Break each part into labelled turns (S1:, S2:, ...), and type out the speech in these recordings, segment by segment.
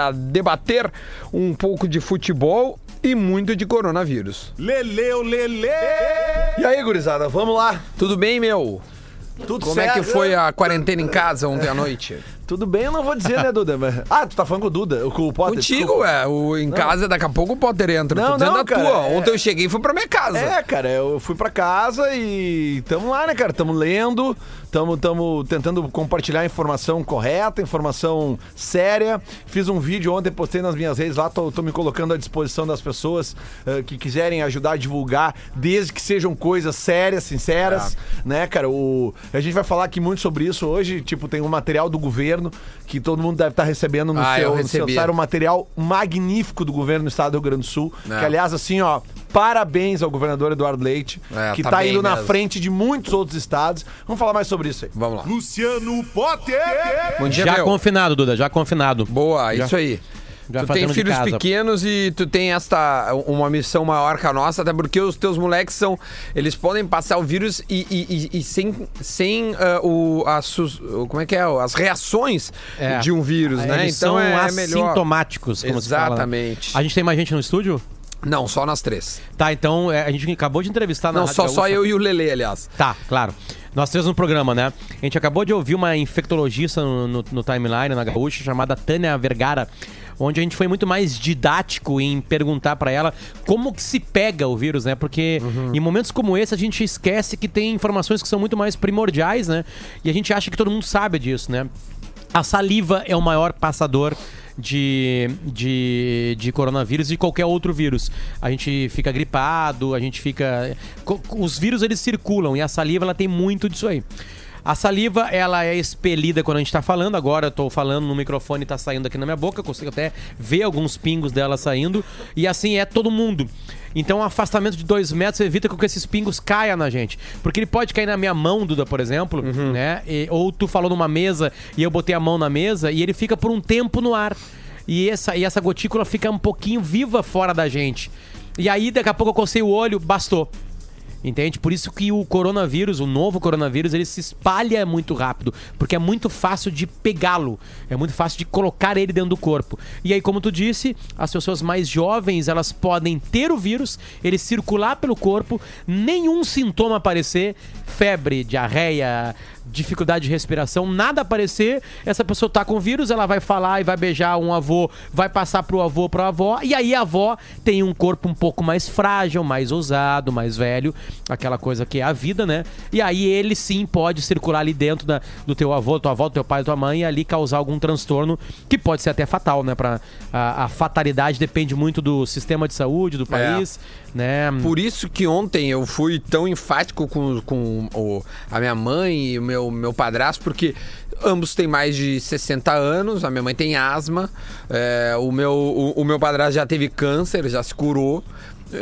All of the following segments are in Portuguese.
S1: a debater um pouco de futebol e muito de coronavírus.
S2: Leleu, Lele!
S3: E aí, gurizada, vamos lá.
S1: Tudo bem, meu?
S3: Tudo
S1: Como é que foi a quarentena em casa ontem à noite?
S3: Tudo bem, eu não vou dizer, né, Duda? Mas- Ah, tu tá falando com o Duda, com o Potter.
S1: Contigo, é. O, em casa, daqui a pouco o Potter entra.
S3: Não,
S1: Tô dizendo
S3: não,
S1: a
S3: cara,
S1: tua.
S3: é-
S1: Ontem eu cheguei e fui pra minha casa.
S3: É, cara, eu fui pra casa e tamo lá, né, cara? Tamo lendo, tamo, tamo tentando compartilhar informação correta, informação séria. Fiz um vídeo ontem, postei nas minhas redes lá, tô, tô me colocando à disposição das pessoas eh, que quiserem ajudar a divulgar, desde que sejam coisas sérias, sinceras, né, cara? O, a gente vai falar aqui muito sobre isso hoje, tipo, tem um material do governo que todo mundo deve estar recebendo no,
S1: Ah, eu
S3: seu, no seu site, um material magnífico do governo do estado do Rio Grande do Sul,
S1: É.
S3: que aliás, assim, ó, parabéns ao governador Eduardo Leite,
S1: É,
S3: que
S1: tá
S3: tá,
S1: bem
S3: indo na
S1: mesmo.
S3: frente de muitos outros estados. Vamos falar mais sobre isso aí.
S1: Vamos lá.
S2: Luciano Potter!
S1: Bom dia,
S4: Já
S1: meu.
S4: confinado, Duda, já confinado.
S1: Boa,
S4: Já-
S1: isso aí.
S4: Já
S1: tu tem filhos
S4: casa.
S1: pequenos e tu tem esta uma missão maior que a nossa, até porque os teus moleques são. Eles podem passar o vírus e, e- e- e sem, sem ah, o, as, como é que é? As reações
S4: É.
S1: de um vírus, né? Então
S4: são
S1: é
S4: assintomáticos, como né?
S1: Exatamente.
S4: A gente tem mais gente no estúdio?
S1: Não, só nós três.
S4: Tá, então é, a gente acabou de entrevistar na
S1: Não,
S4: Rádio
S1: só, só eu e o Lele, aliás.
S4: Tá, claro. Nós três no programa, né? A gente acabou de ouvir uma infectologista no, no- no timeline, na Gaúcha, chamada Tânia Vergara, onde a gente foi muito mais didático em perguntar pra ela como que se pega o vírus, né? Porque em momentos como esse a gente esquece que tem informações que são muito mais primordiais, né? E a gente acha que todo mundo sabe disso, né? A saliva é o maior passador de, de, de coronavírus e de qualquer outro vírus. A gente fica gripado, a gente fica. Os vírus eles circulam e a saliva ela tem muito disso aí. A saliva, ela é expelida quando a gente tá falando. Agora eu tô falando no microfone e tá saindo aqui na minha boca. Eu consigo até ver alguns pingos dela saindo. E assim é todo mundo. Então, um afastamento de dois metros evita que esses pingos caia na gente. Porque ele pode cair na minha mão, Duda, por exemplo, né? E- ou tu falou numa mesa e eu botei a mão na mesa e ele fica por um tempo no ar. E essa, e essa gotícula fica um pouquinho viva fora da gente. E aí, daqui a pouco eu cocei o olho, bastou. Entende? Por isso que o coronavírus, o novo coronavírus, ele se espalha muito rápido. Porque é muito fácil de pegá-lo. É muito fácil de colocar ele dentro do corpo. E aí, como tu disse, as pessoas mais jovens, elas podem ter o vírus, ele circular pelo corpo, nenhum sintoma aparecer, febre, diarreia, dificuldade de respiração, nada aparecer, essa pessoa tá com vírus, ela vai falar e vai beijar um avô, vai passar pro avô, pro avó, e aí a avó tem um corpo um pouco mais frágil, mais ousado, mais velho, aquela coisa que é a vida, né? E aí ele sim pode circular ali dentro da, do teu avô, tua avó, do teu pai, tua mãe, e ali causar algum transtorno que pode ser até fatal, né? Pra, a, a fatalidade depende muito do sistema de saúde do país, né?
S1: Por isso que ontem eu fui tão enfático com, com o- a minha mãe e o meu, meu padrasto, porque ambos têm mais de 60 anos, a minha mãe tem asma, é, o, meu, o, o meu padrasto já teve câncer, já se curou.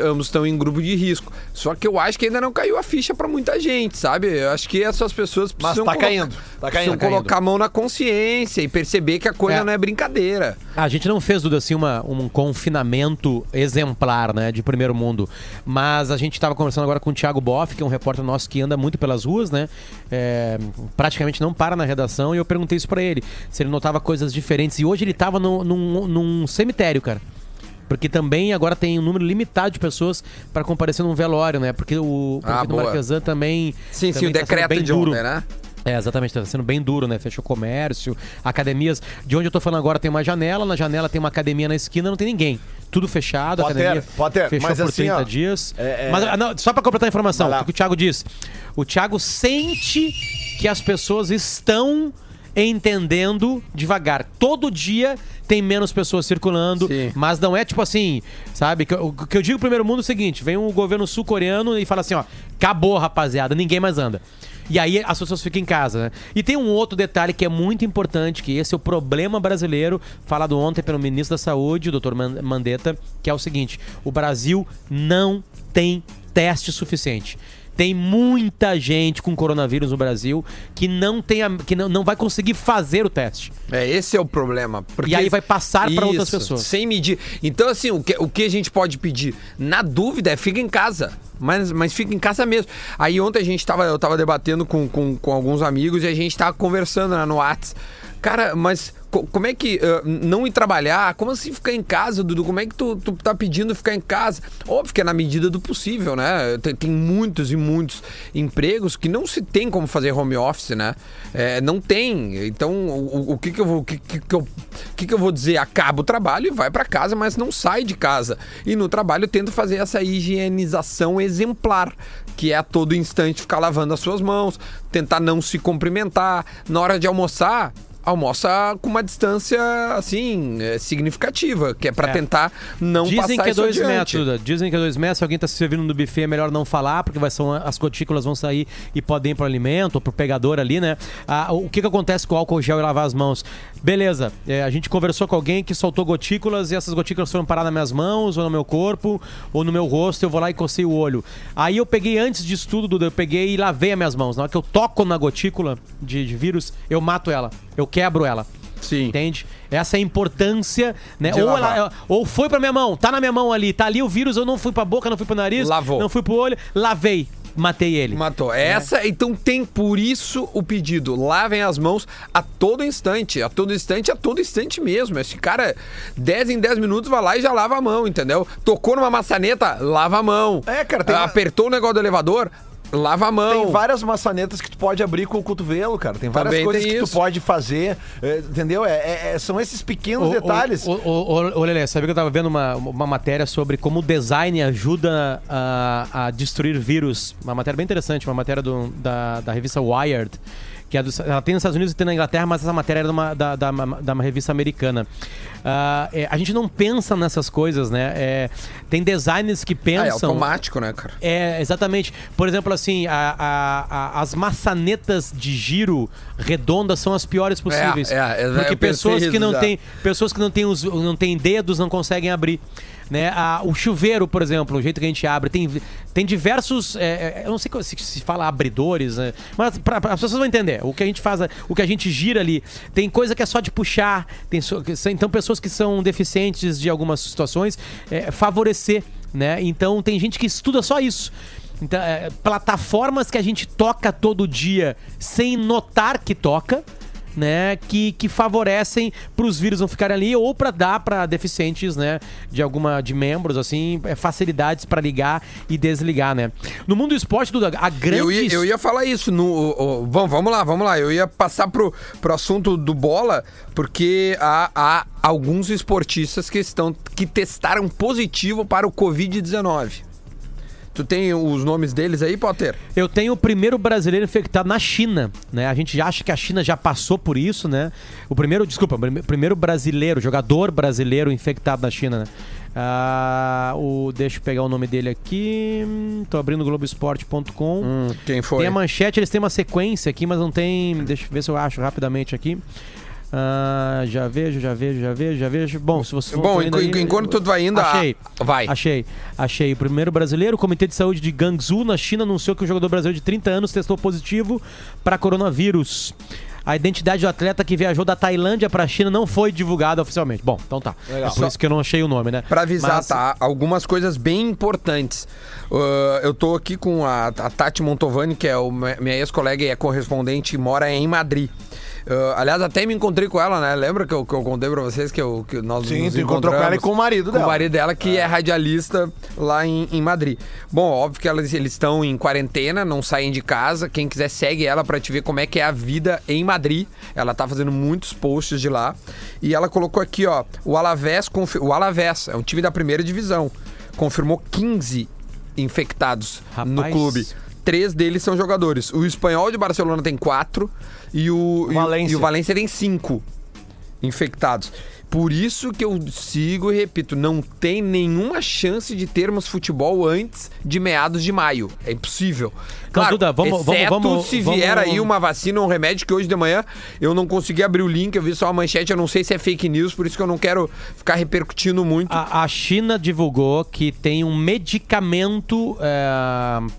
S1: Ambos estão em grupo de risco. Só que eu acho que ainda não caiu a ficha pra muita gente, sabe? Eu acho que essas pessoas
S3: Mas
S1: precisam
S3: tá
S1: colocar-
S3: caindo, tá
S1: precisam
S3: caindo, caindo.
S1: colocar a mão na consciência e perceber que a coisa
S4: É.
S1: não é brincadeira.
S4: A gente não fez, Duda, assim, uma, um confinamento exemplar, né, de primeiro mundo. Mas a gente estava conversando agora com o Thiago Boff, que é um repórter nosso que anda muito pelas ruas, né? é, praticamente não para na redação, e eu perguntei isso pra ele, se ele notava coisas diferentes. E hoje ele tava no- num, num cemitério, cara. Porque também agora tem um número limitado de pessoas para comparecer num velório, né? Porque o
S1: Ah,
S4: prefeito. Marquesan também.
S1: Sim, sim,
S4: também
S1: o
S4: tá
S1: decreto
S4: bem
S1: de
S4: duro.
S1: ontem, né?
S4: É, exatamente, tá sendo bem duro, né? Fechou comércio, academias. De onde eu tô falando agora tem uma janela, na janela tem uma academia na esquina, não tem ninguém. Tudo fechado, a
S3: Potter,
S4: academia
S3: Potter,
S4: fechou
S3: mas
S4: por
S3: assim,
S4: 30
S3: ó,
S4: dias.
S3: é, é-
S4: Mas ah, não, só pra completar a informação, o que o Thiago disse. O Thiago sente que as pessoas estão entendendo devagar. Todo dia tem menos pessoas circulando,
S1: Sim.
S4: mas não é tipo assim, sabe? Que O que eu digo primeiro mundo é o seguinte: vem um governo sul-coreano e fala assim, ó, acabou, rapaziada, ninguém mais anda. E aí as pessoas ficam em casa, né? E tem um outro detalhe que é muito importante, que esse é o problema brasileiro, falado ontem pelo ministro da Saúde, o doutor Mandetta, que é o seguinte: o Brasil não tem teste suficiente. Tem muita gente com coronavírus no Brasil que não tem a- que não, não vai conseguir fazer o teste.
S1: É, esse é o problema. porque-
S4: E aí vai passar pra outras pessoas.
S1: Sem medir. Então, assim, o que, o que a gente pode pedir? Na dúvida, é fica em casa. Mas, mas fica em casa mesmo. Aí ontem a gente tava, eu tava debatendo com, com, com alguns amigos e a gente tava conversando né, no Whats. Cara, mas como é que ah, não ir trabalhar? Como assim ficar em casa, Dudu? Como é que tu, tu tá pedindo ficar em casa? Óbvio que é na medida do possível, né? Tem, tem muitos e muitos empregos que não se tem como fazer home office, né? É, não tem. Então, o, o que que eu vou, que, que, que eu, que que eu vou dizer? Acaba o trabalho e vai para casa, mas não sai de casa. E no trabalho eu tento fazer essa higienização exemplar, que é a todo instante ficar lavando as suas mãos, tentar não se cumprimentar. Na hora de almoçar, almoça com uma distância, assim, é, significativa, que é para
S4: É.
S1: tentar não
S4: Dizem
S1: passar
S4: que é dois
S1: adiante.
S4: metros. Dizem que é dois metros. Se alguém tá se servindo no buffet, é melhor não falar, porque vai, são, as gotículas vão sair e podem ir pro alimento ou pro pegador ali, né? Ah, o que que acontece com o álcool gel e lavar as mãos? Beleza, é, a gente conversou com alguém que soltou gotículas e essas gotículas foram parar nas minhas mãos, ou no meu corpo, ou no meu rosto, eu vou lá e cocei o olho. Aí eu peguei, antes disso tudo, Duda, eu peguei e lavei as minhas mãos. Na hora que eu toco na gotícula de, de vírus, eu mato ela, eu quebro ela.
S1: Sim.
S4: Entende? Essa é a importância, né?
S1: De
S4: Ou, ela- ou foi pra minha mão, tá na minha mão ali, tá ali o vírus, eu não fui pra boca, não fui pro nariz,
S1: Lavou.
S4: não fui pro olho, lavei, matei ele.
S1: Matou. Essa, então tem por isso o pedido. Lavem as mãos a todo instante. A todo instante, a todo instante mesmo. Esse cara, 10 em 10 minutos, vai lá e já lava a mão, entendeu? Tocou numa maçaneta, lava a mão.
S3: É, cara, tem-
S1: Apertou o negócio do elevador, lava a mão.
S3: Tem várias maçanetas que tu pode abrir com o cotovelo, cara. Tem várias
S1: Também
S3: coisas
S1: tem
S3: que
S1: isso.
S3: tu pode fazer, é, entendeu? É, é- é- são esses pequenos detalhes.
S4: Ô, ô, ô, ô, Lelê, sabia que eu tava vendo uma, uma matéria sobre como o design ajuda a, a destruir vírus? Uma matéria bem interessante, uma matéria do- da, da revista Wired. Que é dos- ela tem nos Estados Unidos e tem na Inglaterra, mas essa matéria era de uma, da, da, da uma revista americana. Ah, é, a gente não pensa nessas coisas, né? É, tem designers que
S1: Ah,
S4: pensam.
S1: é automático, né, cara?
S4: É, exatamente. Por exemplo, assim, a- a- a- as maçanetas de giro redondas são as piores possíveis.
S1: É, é, é,
S4: porque pessoas que não têm, pessoas que não têm os, não têm dedos não conseguem abrir. Né? A- o chuveiro, por exemplo, o jeito que a gente abre, tem, tem diversos. é, é, eu não sei se, se fala abridores, né? mas pra, pra- as pessoas vão entender. O que a gente faz, o que a gente gira ali, tem coisa que é só de puxar. Tem, so- então, pessoas que são deficientes de algumas situações, é, favorecer. Né? Então, tem gente que estuda só isso. Então, é, plataformas que a gente toca todo dia sem notar que toca, né, que, que favorecem para os vírus não ficarem ali ou para dar para deficientes, né, de alguma de membros assim, é, facilidades para ligar e desligar, né. No mundo do esporte, a grande
S1: Eu ia, eu ia falar isso. No, vamos, vamos lá, vamos lá. Eu ia passar pro, pro assunto do bola, porque há, há alguns esportistas que estão que testaram positivo para o Covid-19. Tu tem os nomes deles aí, Potter?
S4: Eu tenho o primeiro brasileiro infectado na China, né? A gente acha que a China já passou por isso, né? O primeiro, desculpa, o prime- primeiro brasileiro, jogador brasileiro infectado na China, né? Ah, o, deixa eu pegar o nome dele aqui. Tô abrindo Globoesporte.com.
S1: Hum, quem foi?
S4: Tem a manchete, eles têm uma sequência aqui, mas não tem. Deixa eu ver se eu acho rapidamente aqui. Ah, já vejo, já vejo, já vejo, já vejo. Bom, se você
S1: Bom,
S4: for indo
S1: enqu- enquanto tu vai indo, a-
S4: Achei.
S1: vai.
S4: Achei. Achei. O primeiro brasileiro, o Comitê de Saúde de Guangzhou, na China, anunciou que o jogador brasileiro de 30 anos testou positivo para coronavírus. A identidade do atleta que viajou da Tailândia para a China não foi divulgada oficialmente. Bom, então tá.
S3: Legal.
S4: É por isso que eu não achei o nome, né?
S1: Pra avisar,
S4: Mas-
S1: tá? Algumas coisas bem importantes. Ah, eu tô aqui com a, a Tati Montovani, que é o, minha ex-colega e é correspondente e mora em Madrid. Ah, aliás, até me encontrei com ela, né? Lembra que eu, que eu contei pra vocês que, eu, que nós
S3: Sim,
S1: nos
S3: tu encontrou com ela e
S1: encontramos
S3: com o marido
S1: com
S3: dela.
S1: o marido dela, que é, radialista lá em, em Madrid. Bom, óbvio que elas, eles estão em quarentena, não saem de casa. Quem quiser, segue ela pra te ver como é que é a vida em Madrid. Ela tá fazendo muitos posts de lá. E ela colocou aqui, ó, o Alavés, o Alavés é um time da primeira divisão. Confirmou 15 infectados no
S4: Rapaz.
S1: clube. Três deles são jogadores. O espanhol de Barcelona tem quatro e o, e o-
S3: Valência.
S1: e o Valência tem cinco infectados. Por isso que eu sigo e repito, não tem nenhuma chance de termos futebol antes de meados de maio. É impossível. Claro,
S4: Duda, vamos- vamos- vamos-
S1: se
S4: vamos-
S1: vier aí uma vacina, um remédio que hoje de manhã eu não consegui abrir o link, eu vi só a manchete, eu não sei se é fake news, por isso que eu não quero ficar repercutindo muito.
S4: A, a China divulgou que tem um medicamento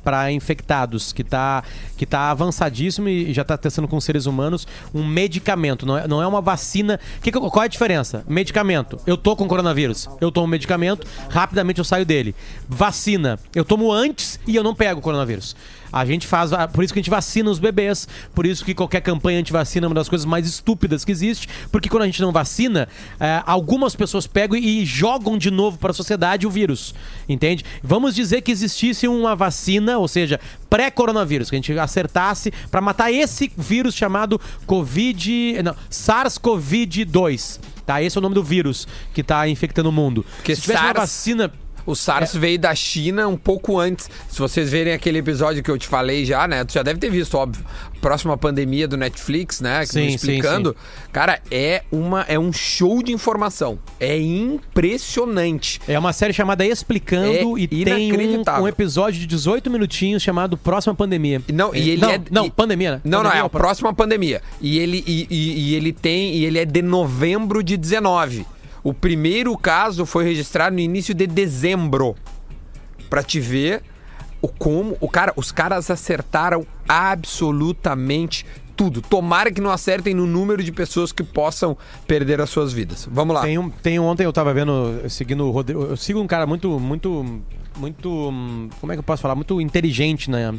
S4: para infectados que está que tá avançadíssimo e já está testando com seres humanos um medicamento, não é, não é uma vacina. Que- qual é a diferença? Doença, medicamento. Eu tô com coronavírus. Eu tomo medicamento, rapidamente eu saio dele. Vacina. Eu tomo antes e eu não pego o coronavírus. A gente faz. Por isso que a gente vacina os bebês. Por isso que qualquer campanha anti-vacina é uma das coisas mais estúpidas que existe. Porque quando a gente não vacina, é, algumas pessoas pegam e jogam de novo para a sociedade o vírus. Entende? Vamos dizer que existisse uma vacina, ou seja, pré-coronavírus, que a gente acertasse para matar esse vírus chamado Covid. Não, SARS-CoV-2. Tá? Esse é o nome do vírus que tá infectando o mundo.
S1: Porque
S4: Se tivesse uma
S1: SARS-
S4: vacina.
S1: O SARS veio da China um pouco antes. Se vocês verem aquele episódio que eu te falei já, né? Tu já deve ter visto, óbvio. Próxima pandemia do Netflix, né? Que
S4: Sim,
S1: me
S4: sim,
S1: explicando. Cara, é, uma, é um show de informação. É impressionante.
S4: É uma série chamada Explicando
S1: É
S4: e tem um, um episódio de 18 minutinhos chamado Próxima Pandemia.
S1: Não, e ele
S4: não,
S1: é-
S4: não,
S1: e-
S4: pandemia, né?
S1: Não, não,
S4: Pandemia
S1: é a próxima pandemia. E ele, e, e- e ele tem. E ele é de novembro de 19. O primeiro caso foi registrado no início de dezembro. Pra te ver o como. O cara, os caras acertaram absolutamente tudo. Tomara que não acertem no número de pessoas que possam perder as suas vidas. Vamos lá.
S4: Tem um, tem um, ontem eu tava vendo, seguindo o Rodrigo. Eu sigo um cara muito, muito, muito. hum, Como é que eu posso falar? Muito inteligente na,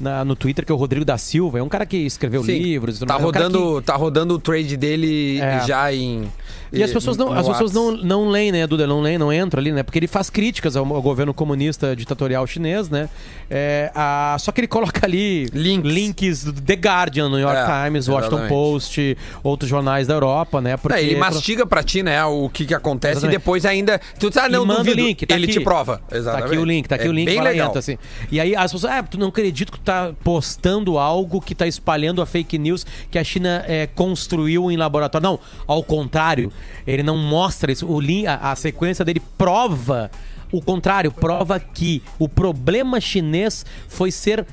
S4: na- no Twitter, que é o Rodrigo da Silva. É um cara que escreveu
S1: Sim,
S4: livros. e
S1: Tá
S4: mais. É um cara
S1: rodando, tá rodando o trade dele
S4: É.
S1: já em.
S4: E as pessoas não, as pessoas não, não leem, né, Duda? Não leem, não entram ali, né? Porque ele faz críticas ao, ao governo comunista ditatorial chinês, né? É, a- só que ele coloca ali
S1: Links.
S4: do The Guardian, New York
S1: É,
S4: Times, Washington
S1: exatamente.
S4: Post, outros jornais da Europa, né? Porque
S1: É, ele mastiga pra ti, né, o que que acontece
S4: Exatamente.
S1: e depois ainda... Tu tá, não,
S4: manda o link, tá
S1: ele
S4: aqui.
S1: te prova.
S4: Tá
S1: Exatamente.
S4: aqui o link, tá aqui o link,
S1: bem legal.
S4: entra, assim. E aí as pessoas, ah, tu não acredito que tu tá postando algo que tá espalhando a fake news que a China é, construiu em laboratório. Não, ao contrário, ele não mostra isso. O a, a sequência dele prova o contrário, prova que o problema chinês foi ser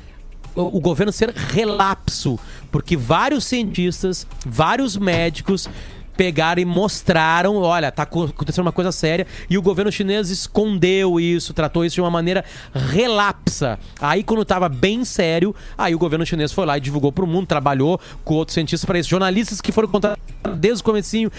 S4: o governo ser relapso, porque vários cientistas, vários médicos pegaram e mostraram, olha, tá co- acontecendo uma coisa séria, e o governo chinês escondeu isso, tratou isso de uma maneira relapsa. Aí quando tava bem sério, aí o governo chinês foi lá e divulgou pro mundo, trabalhou com outros cientistas para isso, jornalistas que foram contratados desde o comecinho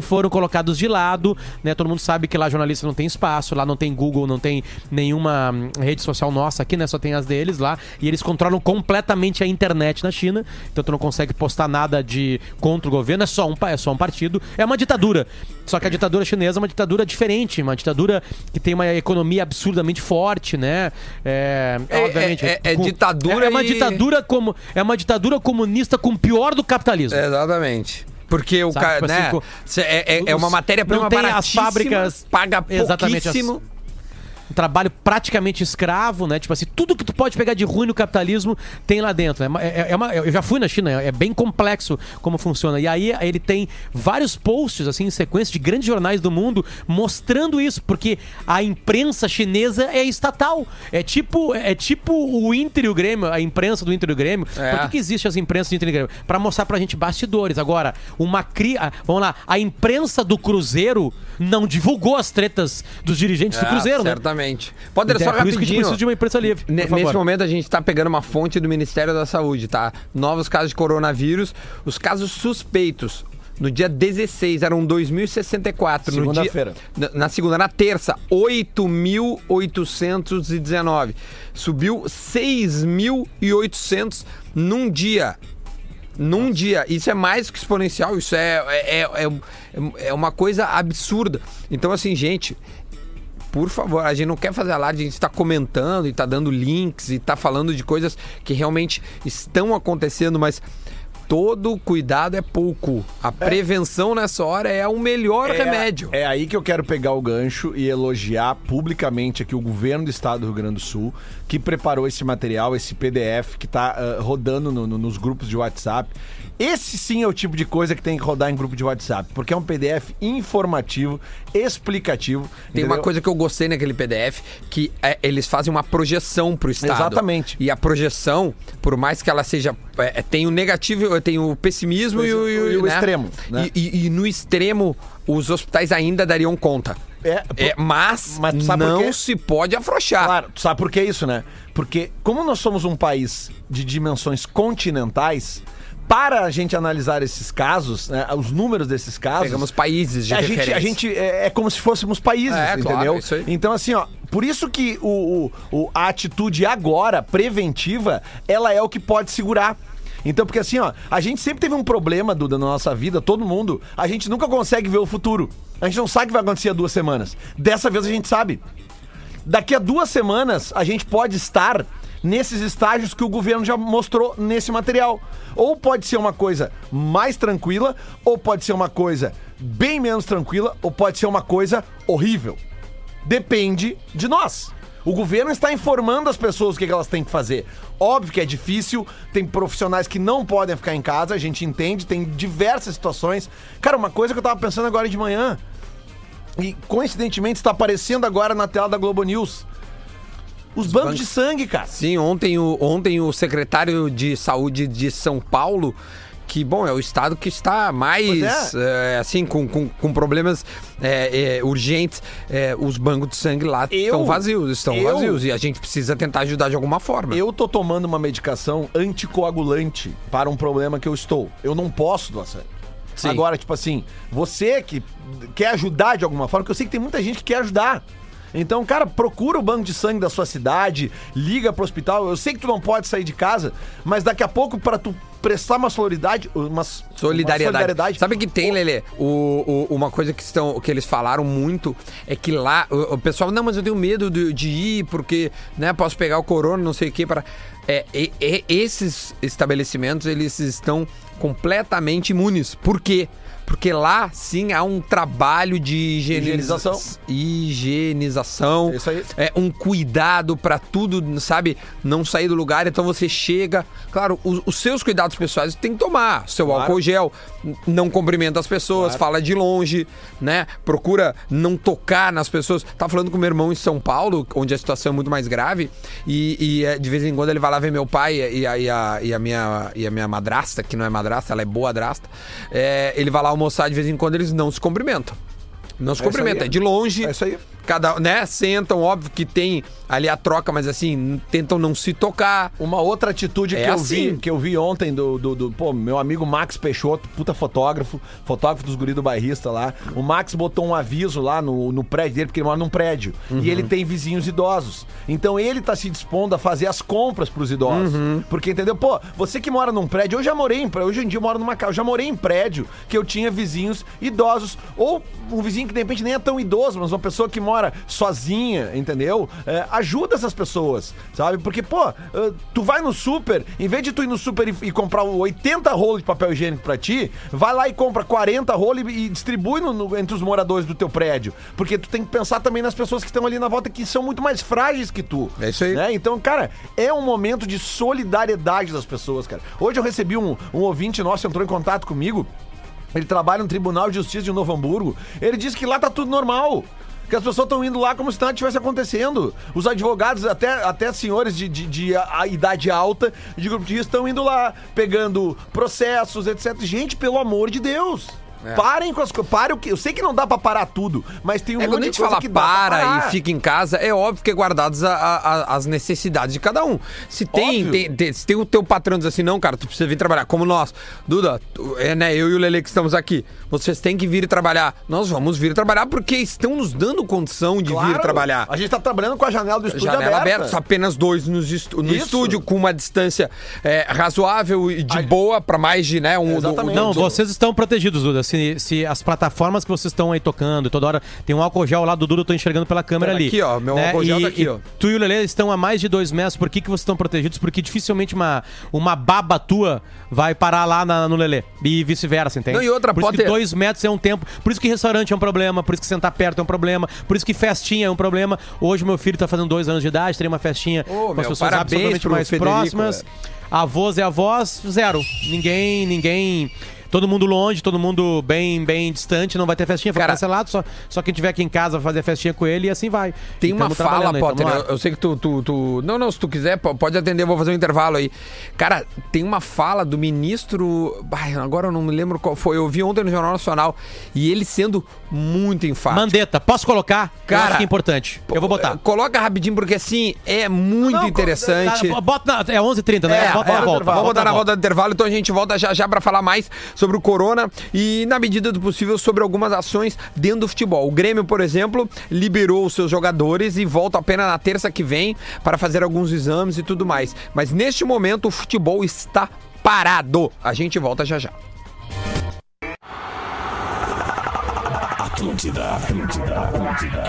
S4: foram colocados de lado, né? Todo mundo sabe que lá jornalista não tem espaço, lá não tem Google, não tem nenhuma hum, rede social nossa aqui, né? Só tem as deles lá. E eles controlam completamente a internet na China. Então tu não consegue postar nada de contra o governo, é só um, é só um partido. É uma ditadura. Só que a ditadura chinesa é uma ditadura diferente, uma ditadura que tem uma economia absurdamente forte, né? É,
S1: É-
S4: obviamente.
S1: é- é
S4: com-
S1: ditadura
S4: É, é uma
S1: e-
S4: ditadura como. É uma ditadura comunista com o pior do capitalismo.
S1: Exatamente. Porque o
S4: Sabe,
S1: cara,
S4: tipo
S1: né?
S4: assim, co-
S1: é, é- é uma matéria-prima
S4: não tem as
S1: baratíssima,
S4: fábricas-
S1: paga
S4: Exatamente, as-
S1: pouquíssimo.
S4: Um trabalho praticamente escravo, né? Tipo assim, tudo que tu pode pegar de ruim no capitalismo tem lá dentro. É, é- é uma- eu já fui na China, é bem complexo como funciona. E aí ele tem vários posts, assim, em sequência de grandes jornais do mundo mostrando isso, porque a imprensa chinesa é estatal. É tipo, é tipo o Inter e o Grêmio, a imprensa do Inter e o Grêmio.
S1: É.
S4: Por que, que existe as imprensas do Inter e Grêmio? Pra mostrar pra gente bastidores. Agora, uma cria. ah, Vamos lá, a imprensa do Cruzeiro não divulgou as tretas dos dirigentes do
S1: É,
S4: Cruzeiro, né?
S1: Certamente. Pode
S4: É
S1: só
S4: por isso que a gente
S1: rapidinho.
S4: precisa de uma imprensa livre. por
S1: Ne-
S4: favor.
S1: Nesse momento a gente está pegando uma fonte do Ministério da Saúde, tá? Novos casos de coronavírus. Os casos suspeitos. No dia 16 eram 2.064. No dia-
S3: Segunda-feira.
S1: Na, na segunda, na terça, 8.819. Subiu 6.800 num dia. Num dia. Isso é mais que exponencial. Isso é, é, é, é- é uma coisa absurda. Então, assim, gente, por favor, a gente não quer fazer alarde, a gente está comentando e está dando links e está falando de coisas que realmente estão acontecendo, mas todo cuidado é pouco. A prevenção nessa hora é o melhor remédio.
S3: É aí que eu quero pegar o gancho e elogiar publicamente aqui o governo do estado do Rio Grande do Sul, que preparou esse material, esse PDF que tá ah, rodando no- no- nos grupos de WhatsApp. Esse sim é o tipo de coisa que tem que rodar em grupo de WhatsApp, porque é um PDF informativo, explicativo.
S1: Tem uma
S3: entendeu?
S1: coisa que eu gostei naquele PDF, que é, eles fazem uma projeção pro Estado.
S3: Exatamente.
S1: E a projeção, por mais que ela seja... é, tem o negativo, tem o pessimismo e o,
S3: E o extremo, né?
S1: E, e- e no extremo, os hospitais ainda dariam conta.
S3: É,
S1: É, mas,
S3: Mas
S1: não se pode afrouxar.
S3: Claro, tu sabe por que isso, né? Porque como nós somos um país de dimensões continentais, para a gente analisar esses casos, né, os números desses casos.
S1: Pegamos países de
S3: a gente, a gente é, é como se fôssemos países,
S1: É, claro,
S3: entendeu?
S1: aí.
S3: Então, assim, ó, por isso que o- o- a atitude agora, preventiva, ela é o que pode segurar. Então, porque assim, ó, a gente sempre teve um problema, Duda, na nossa vida, todo mundo, a gente nunca consegue ver o futuro. A gente não sabe o que vai acontecer há duas semanas. Dessa vez a gente sabe. Daqui a duas semanas, a gente pode estar nesses estágios que o governo já mostrou nesse material. Ou pode ser uma coisa mais tranquila, ou pode ser uma coisa bem menos tranquila, ou pode ser uma coisa horrível. Depende de nós. O governo está informando as pessoas o que que elas têm que fazer. Óbvio que é difícil, tem profissionais que não podem ficar em casa, a gente entende, tem diversas situações. Cara, uma coisa que eu tava pensando agora de manhã, e coincidentemente está aparecendo agora na tela da Globo News. Os bancos
S1: bancos-
S3: de sangue, cara.
S1: Sim, ontem o, ontem o secretário de saúde de São Paulo, que, bom, é o estado que está mais,
S3: Pois
S1: é, assim, com, com, com problemas é, é, urgentes. É, os bancos de sangue lá
S3: Eu-
S1: estão vazios, estão
S3: eu-
S1: vazios. E a gente precisa tentar ajudar de alguma forma.
S3: Eu tô tomando uma medicação anticoagulante para um problema que eu estou. Eu não posso doar sangue.
S1: Sim.
S3: Agora, tipo assim, você que quer ajudar de alguma forma, que eu sei que tem muita gente que quer ajudar. Então, cara, procura o banco de sangue da sua cidade, liga pro hospital. Eu sei que tu não pode sair de casa, mas daqui a pouco, para tu prestar uma solidariedade, uma,
S1: Solidariedade.
S3: uma
S1: Sabe que tem, Lelê? O, o- uma coisa que, estão, que eles falaram muito é que lá o, o pessoal, não, mas eu tenho medo de, de ir porque, né, posso pegar o corona, não sei o que para é, esses estabelecimentos eles estão completamente imunes. Por quê? Porque lá sim há um trabalho de higienização.
S3: Higienização. Isso aí.
S1: É um cuidado pra tudo, sabe? Não sair do lugar. Então você chega. Claro, os, os seus cuidados pessoais tem que tomar. Seu
S3: Claro.
S1: álcool gel. Não cumprimenta as pessoas,
S3: Claro.
S1: fala de longe, né? Procura não tocar nas pessoas. Tava falando com meu irmão em São Paulo, onde a situação é muito mais grave. E, e, é, de vez em quando ele vai lá ver meu pai e a, e a, e a minha, e a minha madrasta, que não é madrasta, ela é boa madrasta. É, ele vai lá almoçar de vez em quando, eles não se cumprimentam. Não se
S3: É aí.
S1: é de longe.
S3: É isso aí.
S1: Cada, né, sentam, óbvio que tem ali a troca, mas assim, tentam não se tocar.
S3: Uma outra atitude
S1: É
S3: que, eu
S1: assim.
S3: vi, que eu vi ontem do, do, do- pô, meu amigo Max Peixoto, puta fotógrafo, fotógrafo dos guri do bairrista lá. O Max botou um aviso lá no, no prédio dele, porque ele mora num prédio. E ele tem vizinhos idosos. Então ele tá se dispondo a fazer as compras pros idosos. Porque, entendeu? Pô, você que mora num prédio, eu já morei em prédio, hoje em dia eu moro numa casa, eu já morei em prédio que eu tinha vizinhos idosos. Ou um vizinho que de repente nem é tão idoso, mas uma pessoa que mora sozinha, entendeu? É, ajuda essas pessoas, sabe? Porque, pô, eh, tu vai no super, em vez de tu ir no super e, e comprar 80 rolos de papel higiênico pra ti, vai lá e compra 40 rolos e, e distribui no- no- entre os moradores do teu prédio. Porque tu tem que pensar também nas pessoas que estão ali na volta que são muito mais frágeis que tu.
S1: É isso aí.
S3: né? Então, cara, é um momento de solidariedade das pessoas, cara. Hoje eu recebi um, um ouvinte nosso, entrou em contato comigo. Ele trabalha no Tribunal de Justiça de Novo Hamburgo. Ele disse que lá tá tudo normal. Que as pessoas estão indo lá como se nada estivesse acontecendo. Os advogados, até, até senhores de, de, de a- a idade alta de grupo de risco, estão indo lá, pegando processos, etc. Gente, pelo amor de Deus.
S1: É.
S3: Parem com as coisas. Parem o que. Eu sei que não dá pra parar tudo, mas tem um
S1: É,
S3: monte
S1: quando a gente fala para e fica em casa, é óbvio que é guardadas a- a- a- as necessidades de cada um. Se tem, tem, tem- se tem o teu patrão diz assim, não, cara, tu precisa vir trabalhar. Como nós, Duda, tu- é, né, eu e o Lele que estamos aqui, vocês têm que vir trabalhar. Nós vamos vir trabalhar porque estão nos dando condição de vir
S3: Claro,
S1: trabalhar.
S3: A gente tá trabalhando com a janela do estúdio
S1: Janela
S3: aberta.
S1: aberta, apenas dois nos estu- no
S3: Isso.
S1: estúdio, com uma distância é, razoável e de
S3: A-
S1: boa para mais de, né, um...
S3: Exatamente.
S4: Não,
S1: do-
S4: vocês estão protegidos, Duda. Se, se as plataformas que vocês estão aí tocando, toda hora tem um álcool gel lá do Duda, eu tô enxergando pela câmera
S1: Tá
S4: ali.
S1: aqui, ó, meu álcool gel
S4: e,
S1: tá aqui, ó.
S4: Tu e o Lelê estão a mais de dois metros, por que, que vocês estão protegidos? Porque dificilmente uma, uma baba tua vai parar lá na- no Lelê. E vice-versa, entende?
S1: Não, e outra,
S4: por
S1: pode
S4: isso que dois metros é um tempo. Por isso que restaurante é um problema, por isso que sentar perto é um problema, por isso que festinha é um problema. Hoje meu filho tá fazendo dois anos de idade, teria uma festinha
S1: Ô,
S4: com as
S1: meu,
S4: pessoas
S1: parabéns
S4: absolutamente mais
S1: Federico,
S4: próximas. Avós e avós, zero. Ninguém, ninguém. Todo mundo longe, todo mundo bem, bem distante, não vai ter festinha, foi
S1: Cara-
S4: cancelado, só, só quem tiver aqui em casa vai fazer festinha com ele e assim vai.
S1: Tem
S4: E
S1: uma fala, Potter. Eu, eu sei que tu, tu, tu- Não, não, se tu quiser, po- pode atender, eu vou fazer um intervalo aí. Cara, tem uma fala do ministro. Ai, agora eu não me lembro qual foi. Eu vi ontem no Jornal Nacional. E ele sendo muito enfático.
S4: Mandetta, posso colocar? eu
S1: Cara,
S4: acho que é importante. Eu vou botar.
S1: Coloca rapidinho, porque assim, é muito
S3: Não,
S1: interessante.
S4: Tá, bota na, é 11h30, né?
S1: É,
S4: bota
S1: é,
S4: na volta.
S1: Vamos
S4: bota
S1: botar na
S4: volta.
S1: volta do intervalo, então a gente volta já já pra falar mais sobre o Corona e, na medida do possível, sobre algumas ações dentro do futebol. O Grêmio, por exemplo, liberou os seus jogadores e volta apenas na terça que vem para fazer alguns exames e tudo mais. Mas neste momento o futebol está parado. A gente volta já já.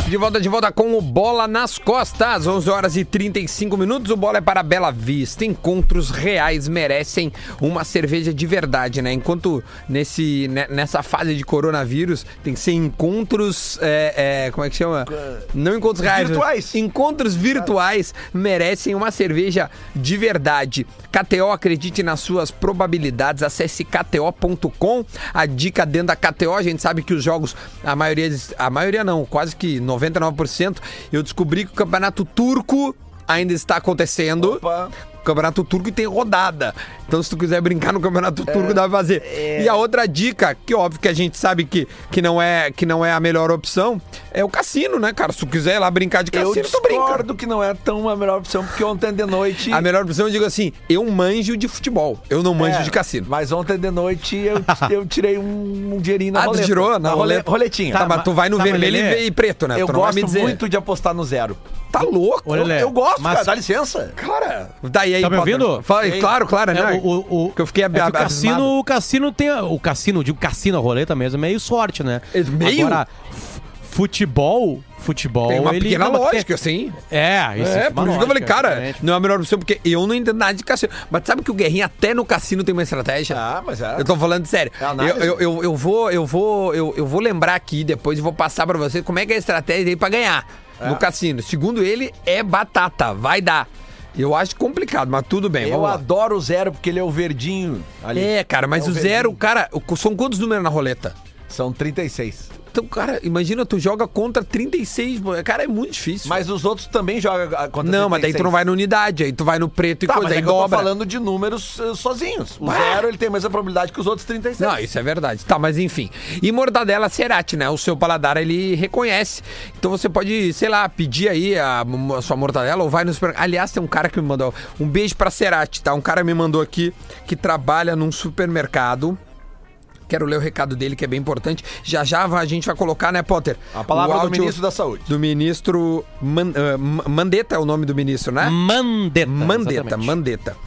S1: De volta, de volta com o Bola nas Costas, 11 horas e 35 minutos. O Bola é para Bela Vista. Encontros reais merecem uma cerveja de verdade, né? Enquanto nesse, ne- nessa fase de coronavírus tem que ser encontros. é, é, como é que chama? Não encontros reais.
S3: Virtuais.
S1: Encontros virtuais merecem uma cerveja de verdade. KTO, acredite nas suas probabilidades. Acesse kto.com. A dica dentro da KTO, a gente sabe que os jogos, a maioria, a maioria não, quase que 99%, eu descobri que o campeonato turco ainda está acontecendo.
S3: Opa.
S1: O campeonato turco tem rodada. Então, se tu quiser brincar no campeonato turco, dá pra fazer. E a outra dica, que óbvio que a gente sabe que, que, não é, que não é a melhor opção, é o cassino, né, cara? Se tu quiser ir lá brincar de
S3: Eu
S1: cassino, tu brinca.
S3: discordo que não é tão a melhor opção, porque ontem de noite...
S1: A melhor opção, eu digo assim, eu manjo de futebol, eu não manjo
S3: É,
S1: de cassino.
S3: Mas ontem de noite eu, eu tirei um, um dinheirinho na
S1: Ah, tu
S3: roleta.
S1: tirou na
S3: role-
S1: roleta?
S3: roletinha.
S1: Tá, mas tu vai no
S4: tá,
S1: vermelho e, e preto, né?
S3: Eu
S1: tu
S3: gosto
S1: dizer.
S3: muito de apostar no zero.
S1: Tá louco?
S4: Ô, Lelê,
S3: eu gosto,
S4: mas-
S3: cara, dá licença.
S1: Cara, daí aí,
S4: Tá me ouvindo?
S1: Fala aí, claro, claro,
S4: É,
S1: né?
S4: o, o,
S1: que eu fiquei
S4: é que o cassino, o cassino tem. O cassino, digo cassino, a roleta mesmo, é meio sorte, né?
S1: É meio?
S4: Agora, futebol. Futebol.
S1: Tem uma
S4: ele,
S1: pequena lógica, assim.
S4: É, isso
S1: É,
S4: tem
S1: por isso que eu falei, cara,
S4: exatamente.
S1: não é a melhor opção, porque eu não entendo nada de cassino. Mas sabe que o Guerrinha até no cassino tem uma estratégia?
S3: Ah, mas é.
S1: Eu tô falando sério.
S3: É
S1: eu, eu, eu, eu vou, eu vou, eu, eu vou lembrar aqui depois e vou passar pra você como é que é a estratégia dele pra ganhar
S3: É.
S1: no cassino. Segundo ele, é batata, vai dar. Eu acho complicado, mas tudo bem,
S3: Eu adoro o zero porque ele é o verdinho ali.
S1: É, cara, mas
S3: É
S1: o
S3: o
S1: zero, cara, são quantos números na roleta?
S3: São 36.
S1: Então, cara, imagina, tu joga contra 36, pô, cara, é muito difícil.
S3: Mas os outros também jogam ah, contra
S1: não, mas daí tu não
S3: 36.
S1: vai na unidade, aí tu vai no preto e
S3: Tá,
S1: coisa,
S3: mas
S1: aí
S3: é que eu tô
S1: dobra.
S3: falando de números eh, sozinhos. O zero, ele tem a mesma probabilidade que os outros 36.
S1: Não, isso é verdade. Tá, mas enfim. E mortadela cerati, né? O seu paladar, ele reconhece. Então você pode, sei lá, pedir aí a, a sua mortadela ou vai no supermercado. Aliás, tem um cara que me mandou. Um beijo pra cerati, tá? Um cara me mandou aqui que trabalha num supermercado. Quero ler o recado dele, que é bem importante. Já já a gente vai colocar, né, Potter?
S3: A palavra do ministro da Saúde.
S1: Do ministro. Man- Ma- Mandetta é o nome do ministro, né?
S4: Mandetta.
S1: Mandetta,
S4: exatamente.
S1: Mandetta.
S3: Tá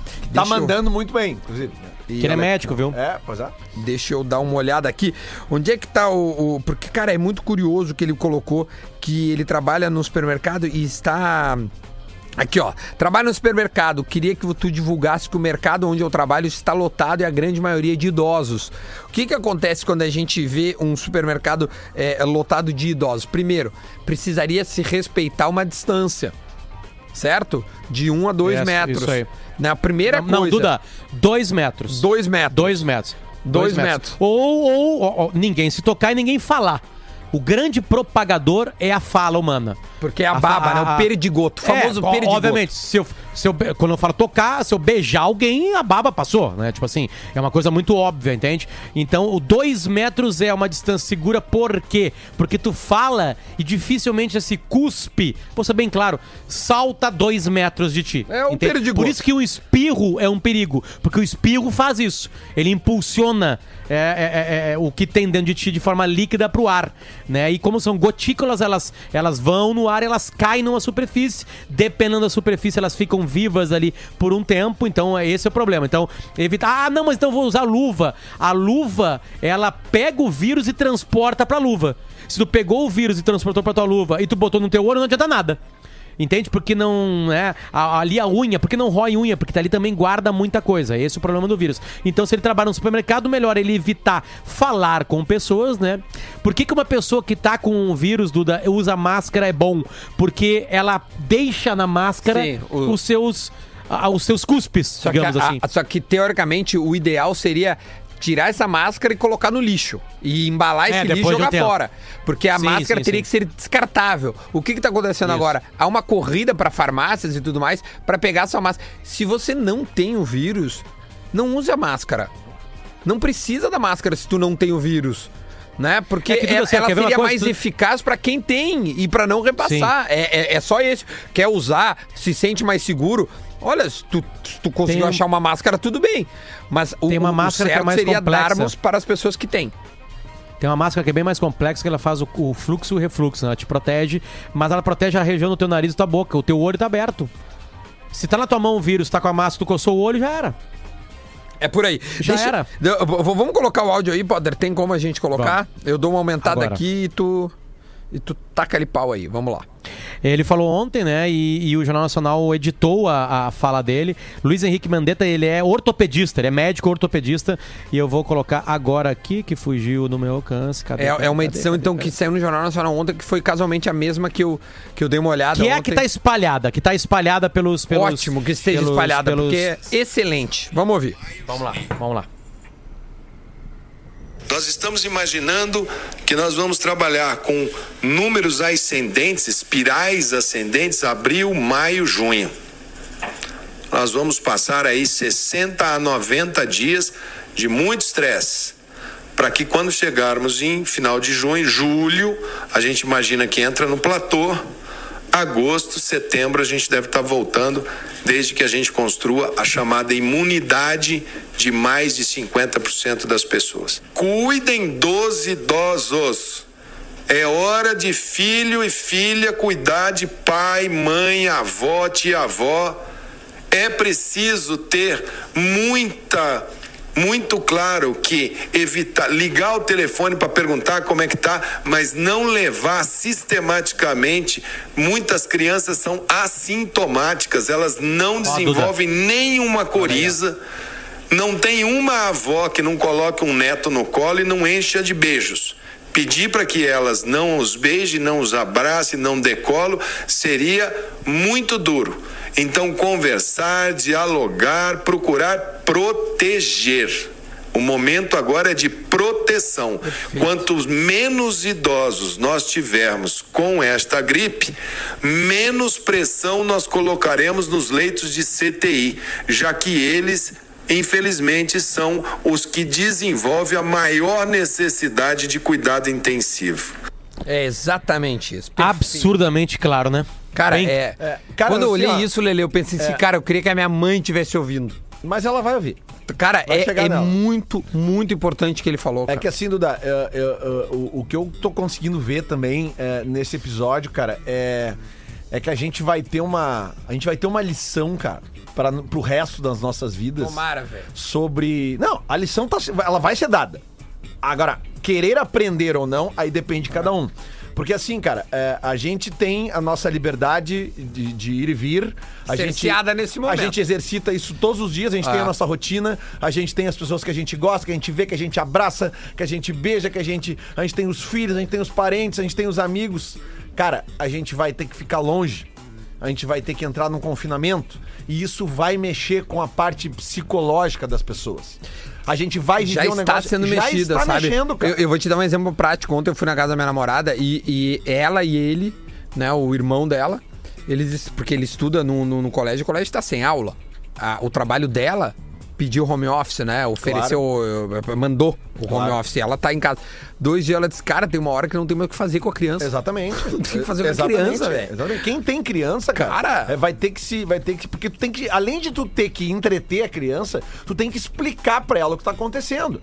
S1: Deixa eu-
S3: mandando muito bem, inclusive.
S1: E
S4: Que ele é médico, viu?
S3: É, pois é.
S1: Deixa eu dar uma olhada aqui. Onde é que tá o, o- Porque, cara, é muito curioso que ele colocou que ele trabalha no supermercado e está. Aqui, ó. Trabalha no supermercado. Queria que tu divulgasse que o mercado onde eu trabalho está lotado e a grande maioria de idosos. O que, que acontece quando a gente vê um supermercado é, lotado de idosos? Primeiro, precisaria se respeitar uma distância. Certo? De um a dois metros.
S4: isso aí.
S1: Na primeira
S4: Não,
S1: coisa.
S4: Duda, dois metros.
S1: Dois metros.
S4: Dois metros.
S1: Dois metros.
S4: Ou, ou, ou- ou ninguém se tocar e ninguém falar. O grande propagador é a fala humana.
S1: Porque é a
S4: A
S1: baba,
S4: fa-
S1: né? O
S4: a-
S1: perdigoto. O famoso
S4: é,
S1: perdigoto.
S4: Obviamente, se eu, se eu quando eu falo tocar, se eu beijar alguém, a baba passou, né? Tipo assim, é uma coisa muito óbvia, entende? Então, o dois metros é uma distância segura, por quê? Porque tu fala e dificilmente esse cuspe, vou ser bem claro, salta dois metros de ti.
S1: É um
S4: entende?
S1: perdigoto.
S4: Por isso que o espirro é um perigo, porque o espirro faz isso. Ele impulsiona é, é, é, é, o que tem dentro de ti de forma líquida pro ar, né? E como são gotículas, elas, elas vão no ar, elas caem numa superfície. Dependendo da superfície, elas ficam vivas ali por um tempo. Então, é esse é o problema. Então, evitar. Ah, não, mas então vou usar luva. A luva, ela pega o vírus e transporta pra luva. Se tu pegou o vírus e transportou pra tua luva e tu botou no teu olho, não adianta nada. Entende? Porque não. É, a- ali a unha, porque não rói unha, porque ali também guarda muita coisa. Esse é o problema do vírus. Então, se ele trabalha no supermercado, melhor ele evitar falar com pessoas, né? Por que, que uma pessoa que tá com o vírus, Duda, usa máscara é bom? Porque ela deixa na máscara
S1: Sim, o-
S4: os seus. os seus cuspes,
S1: Só
S4: digamos
S1: a-
S4: assim.
S1: a- só que, teoricamente, o ideal seria tirar essa máscara e colocar no lixo. E embalar
S4: É,
S1: esse lixo e jogar fora. Porque a
S4: Sim,
S1: máscara
S4: sim,
S1: teria
S4: sim.
S1: que ser descartável. O que que tá acontecendo
S4: Isso.
S1: agora? Há uma corrida para farmácias e tudo mais para pegar sua máscara. Se você não tem o vírus, não use a máscara. Não precisa da máscara se tu não tem o vírus. Né? Porque
S4: É que,
S1: ela,
S4: assim,
S1: ela
S4: uma
S1: seria
S4: coisa?
S1: mais
S4: Tu-
S1: eficaz para quem tem e para não repassar. É, é, é só esse. Quer usar, se sente mais seguro. Olha, se tu, se tu conseguiu
S4: Tem
S1: achar uma máscara, tudo bem. Mas o,
S4: Tem uma máscara que é
S1: certo
S4: mais
S1: seria
S4: complexa.
S1: darmos para as pessoas que têm.
S4: Tem uma máscara que é bem mais complexa, que ela faz o, o fluxo e o refluxo, né? Ela te protege, mas ela protege a região do teu nariz e da tua boca. O teu olho tá aberto. Se tá na tua mão o vírus, tá com a máscara, tu coçou o olho, já era.
S1: É por aí.
S4: Já era.
S1: Eu- eu- vamos colocar o áudio aí, Poder? Tem como a gente colocar? Eu dou uma aumentada
S4: Agora.
S1: aqui e tu. E tu taca ali pau aí. Vamos lá.
S4: Ele falou ontem, né? E, e o Jornal Nacional editou a, a fala dele. Luiz Henrique Mandetta, ele é ortopedista, ele é médico ortopedista. E eu vou colocar agora aqui, que fugiu no meu alcance. Cadê,
S1: É,
S4: cadê,
S1: é uma edição,
S4: cadê,
S1: então, que saiu no Jornal Nacional ontem, que foi casualmente a mesma que eu, que eu dei uma olhada
S4: Que é a
S1: ontem.
S4: que tá espalhada, que tá espalhada pelos. pelos
S1: Ótimo que esteja
S4: pelos-
S1: espalhada,
S4: pelos-
S1: porque é excelente. Vamos ouvir.
S4: Vamos lá, vamos lá.
S5: Nós estamos imaginando que nós vamos trabalhar com números ascendentes, espirais ascendentes, abril, maio, junho. Nós vamos passar aí 60 a 90 dias de muito estresse. Para que quando chegarmos em final de junho, julho, a gente imagina que entra no platô. Agosto, setembro, a gente deve estar voltando, desde que a gente construa a chamada imunidade de mais de 50% das pessoas. Cuidem dos idosos. É hora de filho e filha cuidar de pai, mãe, avó, tia-avó. É preciso ter muita muito claro que evitar ligar o telefone para perguntar como é que tá, mas não levar sistematicamente. Muitas crianças são assintomáticas, elas não desenvolvem nenhuma coriza. Não tem uma avó que não coloque um neto no colo e não encha de beijos. Pedir para que elas não os beijem, não os abracem, não dê colo, seria muito duro. Então, conversar, dialogar, procurar proteger. O momento agora é de proteção. Quanto menos idosos nós tivermos com esta gripe, menos pressão nós colocaremos nos leitos de CTI, já que eles infelizmente, são os que desenvolvem a maior necessidade de cuidado intensivo.
S1: É exatamente isso. Perfeito.
S4: Absurdamente claro, né?
S1: Cara,
S4: Bem-
S1: é.
S3: É, cara,
S1: quando eu
S3: assim,
S1: olhei
S3: ó,
S1: isso, Lele, eu pensei assim, cara, eu queria que a minha mãe tivesse ouvindo.
S3: Mas ela vai ouvir.
S1: Cara,
S3: Vai
S1: é, é muito, muito importante o que ele falou.
S3: É
S1: Cara.
S3: que assim, Duda, é, é, é, o, o que eu tô conseguindo ver também é, nesse episódio, cara, é, é que a gente vai ter uma. A gente vai ter uma lição, cara, para, pro resto das nossas vidas.
S1: Tomara, velho.
S3: Sobre. Não, a lição tá, ela vai ser dada. Agora, querer aprender ou não, aí depende de cada um. Porque assim, cara, é, a gente tem a nossa liberdade de, de ir e vir. A
S1: Cerceada
S3: gente,
S1: nesse
S3: A
S1: momento.
S3: gente exercita isso todos os dias, a gente
S1: Ah.
S3: tem a nossa rotina, a gente tem as pessoas que a gente gosta, que a gente vê, que a gente abraça, que a gente beija, que a gente. A gente tem os filhos, a gente tem os parentes, a gente tem os amigos. Cara, a gente vai ter que ficar longe. A gente vai ter que entrar num confinamento. E isso vai mexer com a parte psicológica das pessoas. A gente vai
S1: já
S3: viver um
S1: está
S3: negócio.
S1: sendo
S3: já
S1: mexida,
S3: está
S1: sabe?
S3: mexendo, cara.
S1: Eu, eu vou te dar um exemplo prático. Ontem eu fui na casa da minha namorada e, e ela e ele, né, o irmão dela, eles, porque ele estuda no, no, no colégio, o colégio está sem aula. Ah, o trabalho dela pediu home office, né? Ofereceu, eh, mandou o home
S3: Claro.
S1: office. Ela tá em casa. Dois dias ela disse, cara, tem uma hora que não tem mais o que fazer com a criança.
S3: Exatamente.
S1: Não tem que fazer com a
S3: Exatamente,
S1: criança, velho.
S3: exatamente. Quem tem criança, cara,
S1: Cara.
S3: é, vai ter que se. Vai ter que. Porque tu tem que. Além de tu ter que entreter a criança, tu tem que explicar pra ela o que tá acontecendo.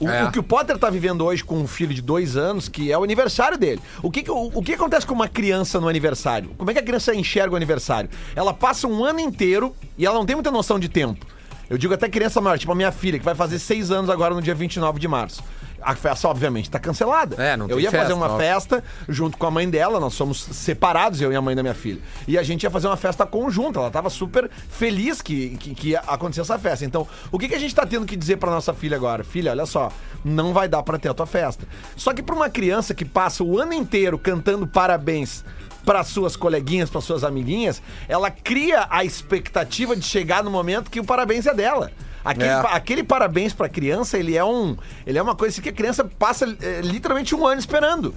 S3: O,
S1: É.
S3: o que o Potter tá vivendo hoje com um filho de dois anos, que é o aniversário dele. O que- o, o que acontece com uma criança no aniversário? Como é que a criança enxerga o aniversário? Ela passa um ano inteiro e ela não tem muita noção de tempo. Eu digo até criança maior, tipo a minha filha, que vai fazer seis anos agora no dia 29 de março. A festa, obviamente, tá cancelada.
S1: É, não
S3: Eu ia fazer
S1: festa,
S3: uma
S1: óbvio.
S3: festa junto com a mãe dela, nós somos separados, eu e a mãe da minha filha. E a gente ia fazer uma festa conjunta, ela tava super feliz que, que, que ia acontecer essa festa. Então, o que, que a gente tá tendo que dizer pra nossa filha agora? Filha, olha só, não vai dar pra ter a tua festa. Só que pra uma criança que passa o ano inteiro cantando parabéns para suas coleguinhas, para suas amiguinhas, ela cria a expectativa de chegar no momento que o parabéns é dela. Aquele,
S1: É.
S3: aquele parabéns pra criança, ele é um. Ele é uma coisa assim que a criança passa é, literalmente um ano esperando.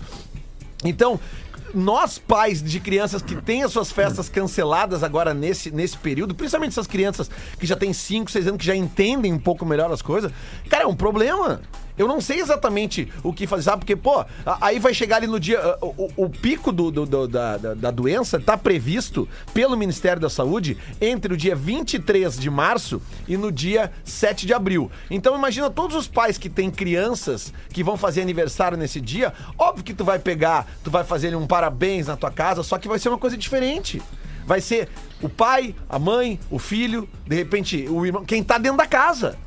S3: Então, nós pais de crianças que têm as suas festas canceladas agora nesse, nesse período, principalmente essas crianças que já têm 5, 6 anos, que já entendem um pouco melhor as coisas, cara, é um problema. Eu não sei exatamente o que fazer, sabe? Porque, pô, aí vai chegar ali no dia. ah, O, o- pico do, do- do- da, da, doença tá previsto pelo Ministério da Saúde entre o dia 23 de março e no dia 7 de abril. Então, imagina todos os pais que têm crianças que vão fazer aniversário nesse dia. Óbvio que tu vai pegar, tu vai fazer um parabéns na tua casa, só que vai ser uma coisa diferente. Vai ser o pai, a mãe, o filho, de repente, o irmão, quem tá dentro da casa.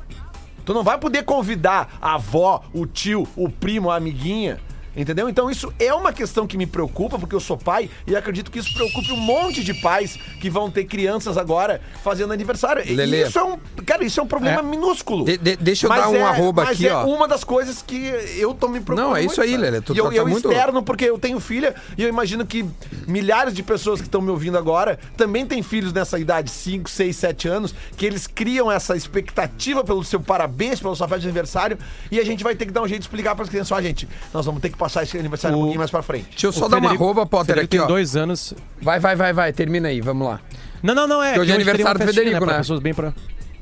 S3: Tu não vai poder convidar a avó, o tio, o primo, a amiguinha. Entendeu? Então isso é uma questão que me preocupa, porque eu sou pai e acredito que isso preocupe um monte de pais que vão ter crianças agora fazendo aniversário. E
S1: Lelê.
S3: isso é um. Cara, isso é um problema
S4: É.
S3: minúsculo.
S1: De- de- deixa eu
S3: Mas
S1: dar um
S3: é-
S1: arroba
S3: mas
S1: aqui,
S3: é
S1: ó.
S3: uma das coisas que eu tô me preocupando.
S1: Não, é isso aí,
S3: sabe?
S1: Lelê, tu
S3: E eu,
S1: tá
S3: eu
S1: muito-
S3: externo porque eu tenho filha e eu imagino que milhares de pessoas que estão me ouvindo agora também têm filhos nessa idade, 5, 6, 7 anos, que eles criam essa expectativa pelo seu parabéns, pela sua festa de aniversário e a gente vai ter que dar um jeito de explicar para as crianças, ó, gente, nós vamos ter que passar esse aniversário um
S4: O-
S3: pouquinho mais para frente.
S1: Deixa eu só
S4: O
S1: dar uma arroba, Potter,
S4: Federico
S1: aqui,
S4: tem
S1: ó.
S4: dois anos.
S1: Vai, vai, vai, vai. Termina aí, vamos lá.
S4: Não, não, não, é.
S1: Que hoje é aniversário do
S4: festinha,
S1: Federico,
S4: pra
S1: né?
S4: pessoas bem pra...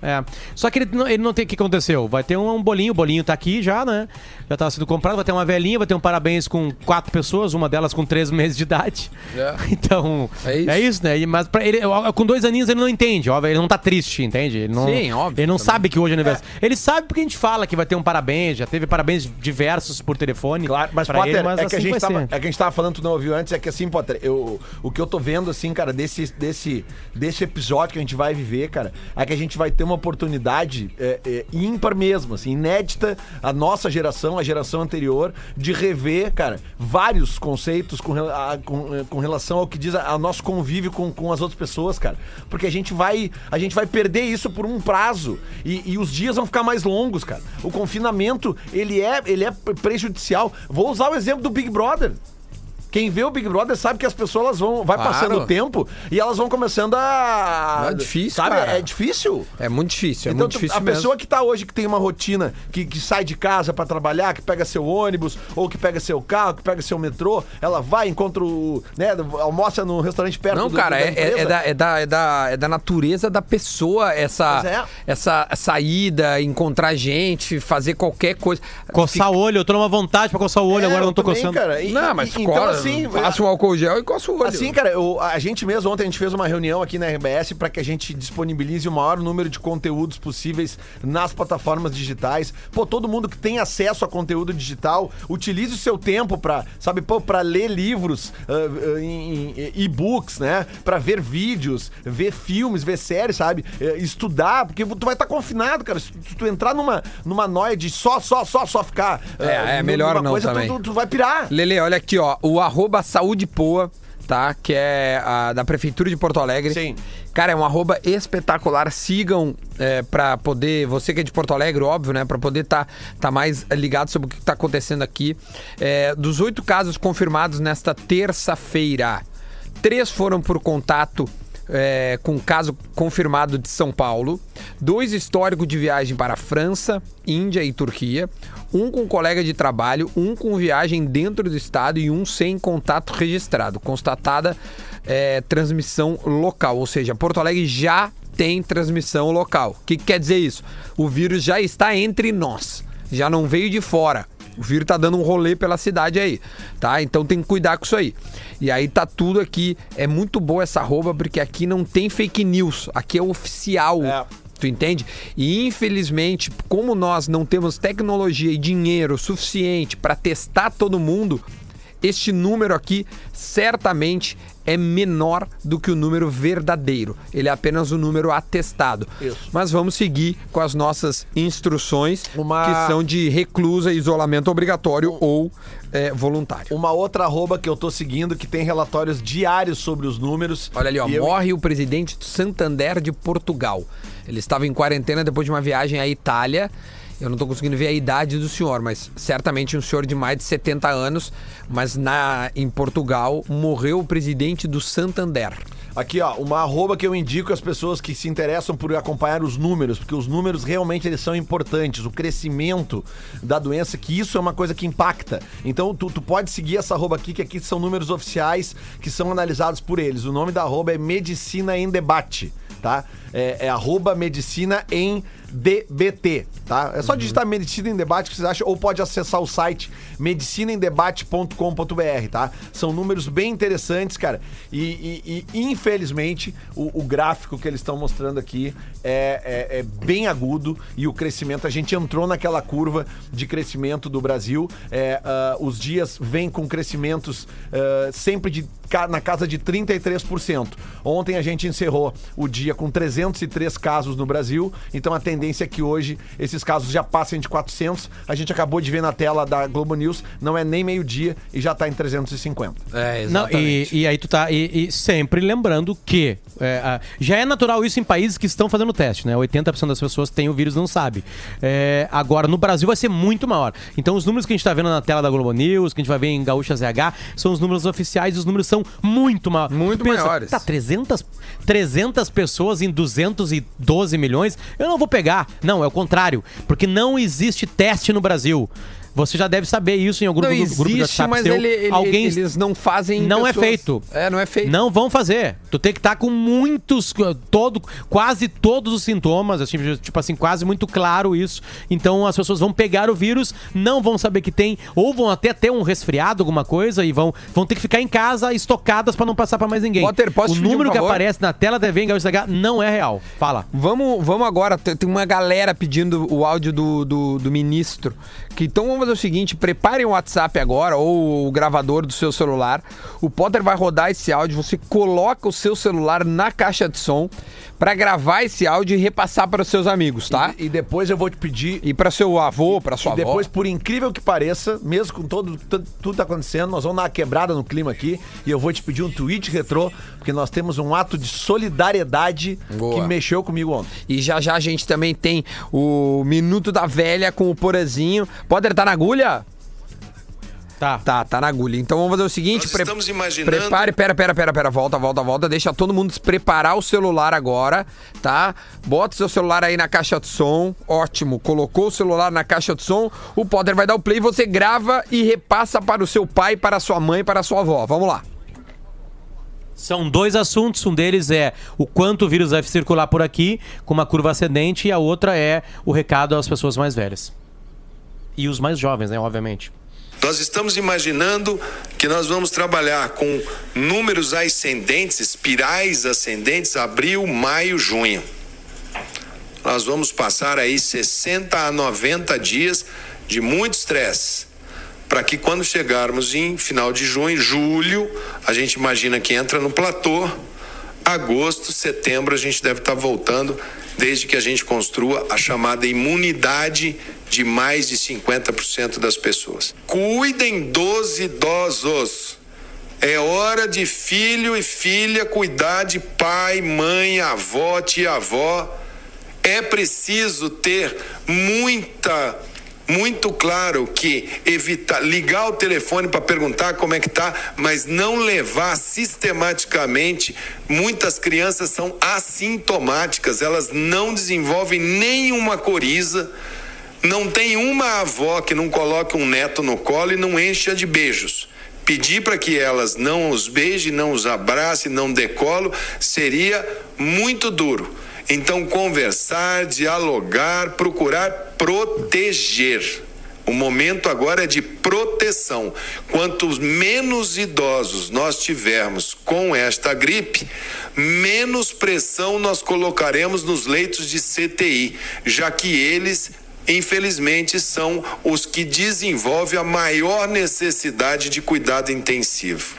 S4: É. Só que ele, não- ele não tem. O que aconteceu? Vai ter um, um bolinho, o bolinho tá aqui já, né? Já tá sendo comprado, vai ter uma velhinha, vai ter um parabéns com quatro pessoas, uma delas com três meses de idade.
S1: É.
S4: Então.
S1: É isso.
S4: É isso, né? Mas pra ele, com dois aninhos ele não entende, ó, ele não tá triste, entende? Ele não,
S1: Sim, óbvio,
S4: Ele não
S1: também.
S4: sabe que hoje é aniversário. Ele sabe porque a gente fala que vai ter um parabéns, já teve parabéns diversos por telefone.
S3: Claro, mas Potter,
S4: ele, mas
S3: é, que a
S4: assim
S3: gente tava,
S4: ser.
S3: é que a gente tava falando, tu não ouviu antes, é que assim, Potter, eu, o que eu tô vendo, assim, cara, desse, desse, desse episódio que a gente vai viver, cara, é que a gente vai ter uma oportunidade é, é, ímpar mesmo, assim, inédita, a nossa geração, a geração anterior, de rever, cara, vários conceitos com, a- com, é, com relação ao que diz a- nosso convívio com, com as outras pessoas, cara. Porque a gente vai, a gente vai perder isso por um prazo e, e os dias vão ficar mais longos, cara. O confinamento, ele é, ele é prejudicial. Vou usar o exemplo do Big Brother. Quem vê o Big Brother sabe que as pessoas vão vai
S1: Claro.
S3: passando o tempo e elas vão começando a
S1: É difícil,
S3: sabe?
S1: cara.
S3: É difícil.
S1: É muito difícil, é
S3: então,
S1: muito difícil
S3: a
S1: mesmo.
S3: pessoa que tá hoje, que tem uma rotina, que, que sai de casa pra trabalhar, que pega seu ônibus, ou que pega seu carro, que pega seu metrô, ela vai, encontra o. né, almoça no restaurante perto
S1: Não,
S3: do-
S1: cara,
S3: da
S1: é, é- é da, é, da, é, da, é da natureza da pessoa essa,
S3: é.
S1: essa saída, encontrar gente, fazer qualquer coisa.
S4: Coçar o olho, eu tô numa vontade pra coçar o olho,
S3: É,
S4: agora não tô
S3: também,
S4: coçando.
S3: Cara, e-
S1: Não, mas
S3: e- então assim,
S1: passa um álcool gel e coça o olho.
S3: Assim, cara, eu- a gente mesmo, ontem a gente fez uma reunião aqui na RBS para que a gente disponibilize o maior número de conteúdos possíveis nas plataformas digitais. Pô, todo mundo que tem acesso a conteúdo digital, utilize o seu tempo para, sabe, pô, para ler livros, em, em e-books, né? Para ver vídeos, ver filmes, ver séries, sabe? Eh, estudar, porque tu vai estar confinado, cara. Se tu, tu entrar numa, numa noia de só, só, só, só ficar.
S1: É,
S3: ah,
S1: é
S3: numa
S1: melhor não
S3: coisa, tu-
S1: também.
S3: Tu, tu vai pirar.
S1: Lele, olha aqui, ó. O arroba Saúde Poa, tá? Que é a, da Prefeitura de Porto Alegre.
S3: Sim.
S1: Cara, é um arroba espetacular. Sigam é, pra poder. Você que é de Porto Alegre, óbvio, né? Pra poder tá, tá mais ligado sobre o que tá acontecendo aqui. É, dos oito casos confirmados nesta terça-feira, três foram por contato. É, com caso confirmado de São Paulo, dois históricos de viagem para França, Índia e Turquia, um com colega de trabalho, um com viagem dentro do estado e um sem contato registrado. Constatada é, transmissão local, ou seja, Porto Alegre já tem transmissão local. O que, que quer dizer isso? O vírus já está entre nós, já não veio de fora. O vírus tá dando um rolê pela cidade aí, tá? Então tem que cuidar com isso aí. E aí tá tudo aqui. É muito boa essa roupa, porque aqui não tem fake news. Aqui é oficial.
S3: É.
S1: Tu entende? E infelizmente, como nós não temos tecnologia e dinheiro suficiente para testar todo mundo, este número aqui certamente é menor do que o número verdadeiro. Ele é apenas o número atestado.
S3: Isso.
S1: Mas vamos seguir com as nossas instruções,
S3: Uma-
S1: que são de reclusa, isolamento obrigatório ou é, voluntário.
S3: Uma outra arroba que eu tô seguindo que tem relatórios diários sobre os números.
S1: Olha ali, ó,
S3: eu-
S1: morre o presidente do Santander de Portugal. Ele estava em quarentena depois de uma viagem à Itália. Eu não tô conseguindo ver a idade do senhor, mas certamente um senhor de mais de 70 anos, mas na em Portugal morreu o presidente do Santander.
S3: Aqui, ó, uma arroba que eu indico às pessoas que se interessam por acompanhar os números, porque os números realmente eles são importantes, o crescimento da doença, que isso é uma coisa que impacta. Então, tu, tu pode seguir essa arroba aqui, que aqui são números oficiais que são analisados por eles. O nome da arroba é Medicina em Debate, tá? É, é arroba Medicina em DBT, tá? É só digitar Medicina em Debate que vocês acham, ou pode acessar o site medicinaemdebate.com.br, tá? São números bem interessantes, cara. E, e- e, infelizmente, o, o gráfico que eles estão mostrando aqui é, é- é bem agudo e o crescimento, a gente entrou naquela curva de crescimento do Brasil. É, ah, os dias vêm com crescimentos ah, sempre de, na casa de 33%. Ontem a gente encerrou o dia com 303 casos no Brasil, então a tendência é que hoje esses casos já passem de 400. A gente acabou de ver na tela da Globo News, não é nem meio-dia e já tá em 350.
S1: É,
S4: Não, e,
S1: exatamente.
S4: e aí tu tá. E, e sempre lembrando que é, a- já é natural isso em países que estão fazendo teste, né? 80% das pessoas têm o vírus e não sabe. É, agora, no Brasil vai ser muito maior. Então, os números que a gente tá vendo na tela da Globo News, que a gente vai ver em Gaúcha ZH, são os números oficiais e os números são muito maiores.
S1: Muito
S4: pensa,
S1: maiores.
S4: Tá, 300, 300 pessoas em 212 milhões, eu não vou pegar. Não, é o contrário. Porque não existe teste no Brasil. Você já deve saber isso em algum
S1: Não
S4: grupo, grupo de
S1: existe,
S4: WhatsApp
S1: mas
S4: seu.
S1: ele- ele-
S4: Alguém
S1: eles não fazem.
S4: não é
S1: pessoas-
S4: feito.
S1: É, não é feito.
S4: Não vão fazer. Tu tem que estar com muitos, todo, quase todos os sintomas, assim, tipo assim, quase muito claro isso. Então as pessoas vão pegar o vírus, não vão saber que tem, ou vão até ter um resfriado, alguma coisa, e vão, vão ter que ficar em casa estocadas pra não passar pra mais ninguém.
S1: Potter, posso
S4: o
S1: pedir um
S4: número que aparece na tela da TV em Gaúcho não é real. Fala.
S1: Vamos, vamos agora, tem tem uma galera pedindo o áudio do, do, do ministro. Então vamos fazer o seguinte: preparem o WhatsApp agora ou o gravador do seu celular. O Potter vai rodar esse áudio. Você coloca o seu celular na caixa de som pra gravar esse áudio e repassar para os seus amigos, tá?
S3: E, e depois eu vou te pedir
S1: E para seu avô, para sua
S3: E depois,
S1: avó.
S3: por incrível que pareça, mesmo com todo tu- tudo tá acontecendo, nós vamos dar uma quebrada no clima aqui e eu vou te pedir um tweet retrô, porque nós temos um ato de solidariedade
S1: Boa.
S3: que mexeu comigo ontem.
S1: E já já a gente também tem o Minuto da Velha com o Porazinho. Potter, tá na agulha?
S4: Tá.
S1: Tá, tá na agulha. Então vamos fazer o seguinte.
S5: Nós estamos imaginando-
S1: Prepare, pera, pera, pera, pera, volta, volta, volta. Deixa todo mundo se preparar o celular agora, tá? Bota o seu celular aí na caixa de som. Ótimo. Colocou o celular na caixa de som. O Potter vai dar o play, você grava e repassa para o seu pai, para a sua mãe, para a sua avó. Vamos lá.
S4: São dois assuntos. Um deles é o quanto o vírus vai circular por aqui, com uma curva ascendente, e a outra é o recado às pessoas mais velhas. E os mais jovens, né? Obviamente.
S5: Nós estamos imaginando que nós vamos trabalhar com números ascendentes, espirais ascendentes, abril, maio, junho. Nós vamos passar aí 60 a 90 dias de muito estresse. Para que quando chegarmos em final de junho, julho, a gente imagina que entra no platô. Agosto, setembro, a gente deve estar voltando, desde que a gente construa a chamada imunidade de mais de 50% das pessoas. Cuidem dos idosos. É hora de filho e filha cuidar de pai, mãe, avó, tia-avó. É preciso ter muita muito claro que evitar ligar o telefone para perguntar como é que tá, mas não levar sistematicamente. Muitas crianças são assintomáticas, elas não desenvolvem nenhuma coriza. Não tem uma avó que não coloque um neto no colo e não encha de beijos. Pedir para que elas não os beijem, não os abracem, não decolo, seria muito duro. Então, conversar, dialogar, procurar proteger. O momento agora é de proteção. Quanto menos idosos nós tivermos com esta gripe, menos pressão nós colocaremos nos leitos de CTI, já que eles, infelizmente, são os que desenvolvem a maior necessidade de cuidado intensivo.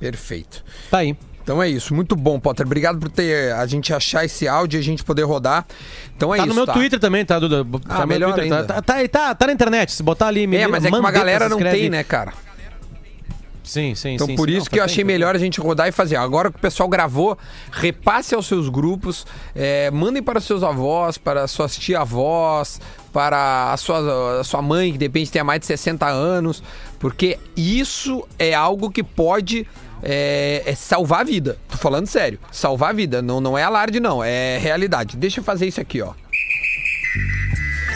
S1: Perfeito.
S4: Tá aí.
S1: Então é isso, muito bom, Potter. Obrigado por ter a gente achar esse áudio e a gente poder rodar. Então é
S4: Tá
S1: isso.
S4: no meu
S1: tá?
S4: Twitter também, tá, Duda? Tá
S1: Ah,
S4: meu
S1: melhor
S4: Twitter,
S1: ainda.
S4: Tá, tá, tá, tá na internet. Se botar ali...
S1: É, mas é que uma galera não
S4: escreve-
S1: tem, né, cara?
S4: Sim, sim,
S1: Então
S4: sim.
S1: por
S4: sim.
S1: isso
S4: Não,
S1: que eu
S4: tá
S1: achei
S4: bem.
S1: melhor a gente rodar e fazer. Agora que o pessoal gravou, repasse aos seus grupos, é, mandem para os seus avós, para suas tia-avós, para a sua, a sua mãe, que de repente tenha mais de 60 anos, porque isso é algo que pode é, é salvar a vida. Tô falando sério. Salvar a vida. Não, não é alarde, não. É realidade. Deixa eu fazer isso aqui, ó.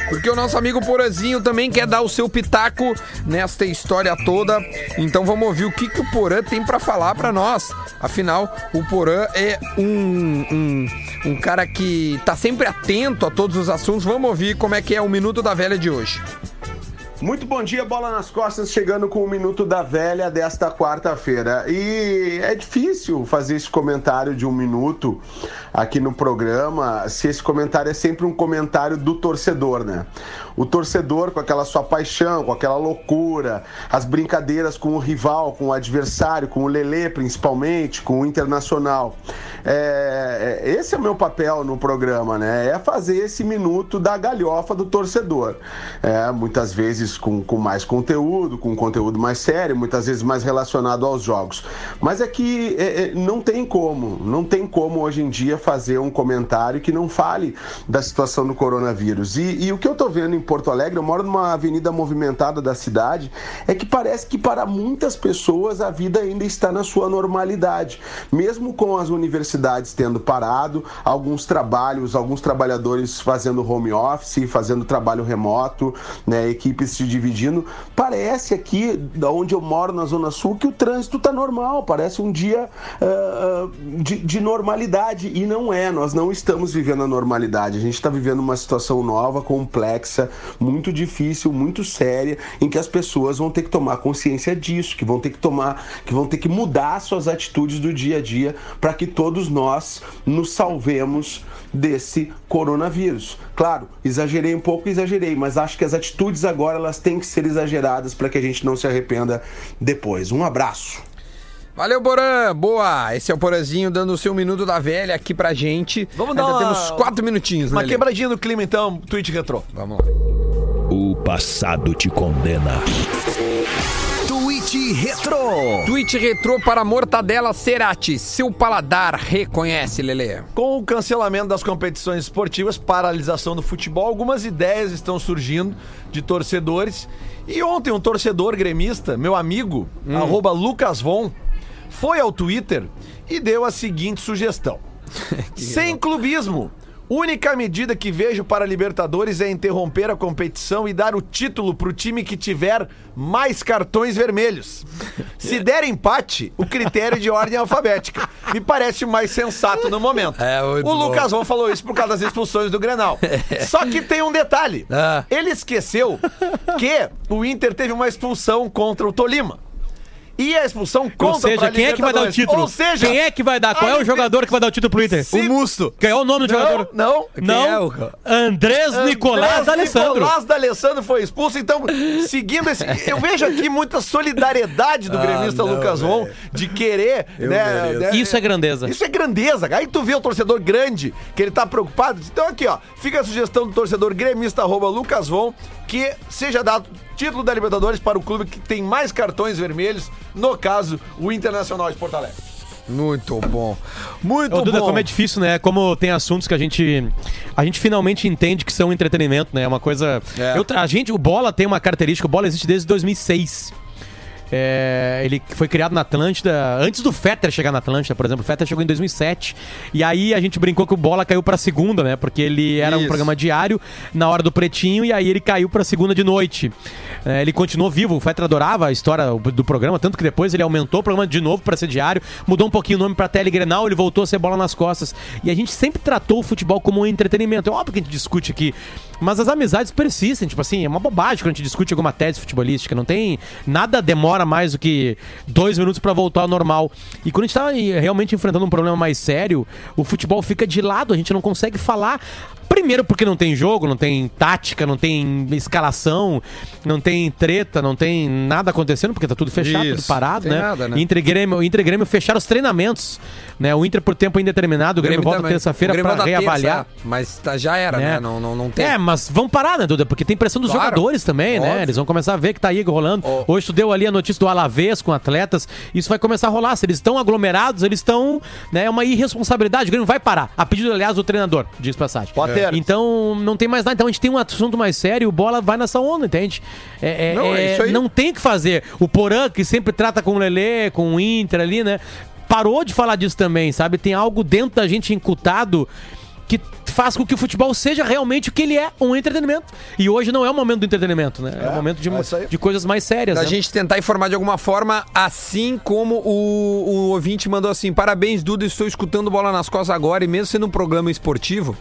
S1: Porque o nosso amigo Porazinho também quer dar o seu pitaco nesta história toda. Então vamos ouvir o que, que o Porã tem pra falar pra nós. Afinal, o Porã é um, um, um cara que tá sempre atento a todos os assuntos. Vamos ouvir como é que é o Minuto da Velha de hoje.
S6: Muito bom dia, bola nas costas, chegando com o Minuto da Velha desta quarta-feira. E é difícil fazer esse comentário de um minuto aqui no programa, se esse comentário é sempre um comentário do torcedor, né? O torcedor com aquela sua paixão, com aquela loucura, as brincadeiras com o rival, com o adversário, com o Lelê principalmente, com o Internacional. É, é, esse é o meu papel no programa, né? É fazer esse minuto da galhofa do torcedor. É, muitas vezes com, com mais conteúdo, com conteúdo mais sério, muitas vezes mais relacionado aos jogos. Mas é que é, é, não tem como, não tem como hoje em dia fazer um comentário que não fale da situação do coronavírus. E, e o que eu tô vendo em Porto Alegre, eu moro numa avenida movimentada da cidade, é que parece que para muitas pessoas a vida ainda está na sua normalidade. Mesmo com as universidades tendo parado, alguns trabalhos, alguns trabalhadores fazendo home office, fazendo trabalho remoto, né, equipes se dividindo, parece aqui, da onde eu moro na Zona Sul, que o trânsito está normal, parece um dia uh, de, de normalidade. E não é, nós não estamos vivendo a normalidade, a gente está vivendo uma situação nova, complexa, muito difícil, muito séria, em que as pessoas vão ter que tomar consciência disso, que vão ter que tomar, que vão ter que mudar suas atitudes do dia a dia para que todos nós nos salvemos desse coronavírus. Claro, exagerei um pouco, exagerei, mas acho que as atitudes agora elas têm que ser exageradas para que a gente não se arrependa depois. Um abraço.
S1: Valeu, Porã! Boa! Esse é o Porãzinho dando o seu minuto da velha aqui pra gente.
S3: Vamos dar
S1: Ainda
S3: uma-
S1: temos quatro minutinhos,
S3: Uma
S1: né?
S3: Quebradinha do clima, então, tweet retrô.
S1: Vamos lá.
S2: O passado te condena.
S7: Tweet Retro.
S1: Tweet retrô para Mortadela Cerati. Seu paladar reconhece, Lelê.
S3: Com o cancelamento das competições esportivas, paralisação do futebol, algumas ideias estão surgindo de torcedores. E ontem um torcedor gremista, meu amigo, arroba Lucas Von, foi ao Twitter e deu a seguinte sugestão. Sem clubismo. Única medida que vejo para Libertadores é interromper a competição e dar o título pro time que tiver mais cartões vermelhos. Se der empate, o critério é de ordem alfabética. Me parece mais sensato no momento.
S1: É,
S3: o
S1: bom.
S3: Lucas Von falou isso por causa das expulsões do Grenal. Só que tem um detalhe.
S1: Ah.
S3: Ele esqueceu que o Inter teve uma expulsão contra o Tolima. E a expulsão contra
S4: Ou seja, quem é que vai dar o título?
S3: Ou seja,
S4: quem é que vai dar? Qual é o jogador que vai dar o título pro Inter?
S3: Se-
S7: Musto.
S4: Qual é o nome do
S3: Não,
S4: jogador?
S3: não.
S4: Não.
S1: é o?
S4: Andrés Nicolás
S3: Andrés
S4: D'Alessandro.
S3: Nicolás D'Alessandro foi expulso, então, seguindo esse. Eu vejo aqui muita solidariedade do gremista
S1: Ah, não,
S3: Lucas Von de querer. né, né,
S4: Isso é grandeza.
S3: Isso é grandeza. Aí tu vê o torcedor grande, que ele tá preocupado. Então aqui, ó, fica a sugestão do torcedor gremista, arroba Lucas Von, que seja dado título da Libertadores para o clube que tem mais cartões vermelhos, no caso, o Internacional de Porto Alegre.
S1: Muito bom. Muito
S4: Ô, Duda,
S1: bom.
S4: como é difícil, né? Como tem assuntos que a gente a gente finalmente entende que são entretenimento, né? É uma coisa.
S1: É.
S4: Eu a gente, o Bola tem uma característica. O Bola existe desde 2006. É, ele foi criado na Atlântida, antes do Fetter chegar na Atlântida, por exemplo. O Fetter chegou em 2007. E aí a gente brincou que o Bola caiu pra segunda, né? Porque ele era um
S1: Isso.
S4: programa diário na hora do Pretinho e aí ele caiu pra segunda de noite. É, ele continuou vivo, o Fetter adorava a história do programa, tanto que depois ele aumentou o programa de novo pra ser diário, mudou um pouquinho o nome pra Telegrenal, ele voltou a ser bola nas costas. E a gente sempre tratou o futebol como um entretenimento. É óbvio que a gente discute aqui, mas as amizades persistem. Tipo assim, é uma bobagem quando a gente discute alguma tese futebolística. Não tem. Nada demora mais do que dois minutos pra voltar ao normal. E quando a gente tá eh, realmente enfrentando um problema mais sério, o futebol fica de lado, a gente não consegue falar. Primeiro porque não tem jogo, não tem tática, não tem escalação, não tem treta, não tem nada acontecendo, porque tá tudo fechado,
S1: Isso,
S4: tudo parado,
S1: tem
S4: né?
S1: nada, né?
S4: Inter e Grêmio, Inter e Grêmio fecharam os treinamentos, né? O Inter por tempo indeterminado, o Grêmio, volta
S1: também.
S4: terça-feira
S1: Grêmio volta
S4: reavaliar.
S1: terça, mas tá- já era, né?
S4: né?
S1: Não, não, não tem.
S4: É, mas vão parar, né, Duda? Porque tem pressão dos
S1: Claro.
S4: jogadores também, né?
S1: Óbvio.
S4: Eles vão começar a ver que tá aí rolando.
S1: Ó.
S4: Hoje tu deu ali a notícia do Alavés com atletas. Isso vai começar a rolar. Se eles estão aglomerados, eles estão. Né, é uma irresponsabilidade. O Grêmio vai parar. A pedido, aliás, do treinador, diz passagem.
S3: Potter, Inter.
S4: Então, não tem mais nada. Então, a gente tem um assunto mais sério, o bola vai nessa onda, entende? É, é-
S1: Não, é
S4: é-
S1: isso aí.
S4: não tem o que fazer. O Porã, que sempre trata com o Lelê, com o Inter ali, né? Parou de falar disso também, sabe? Tem algo dentro da gente incutado que faz com que o futebol seja realmente o que ele é, um entretenimento. E hoje não é o momento do entretenimento, né? É, o momento de,
S3: é
S4: de coisas mais sérias,
S1: Da
S4: né?
S1: gente tentar informar de alguma forma, assim como o, o ouvinte mandou assim: parabéns, Duda, estou escutando bola nas costas agora, e mesmo sendo um programa esportivo.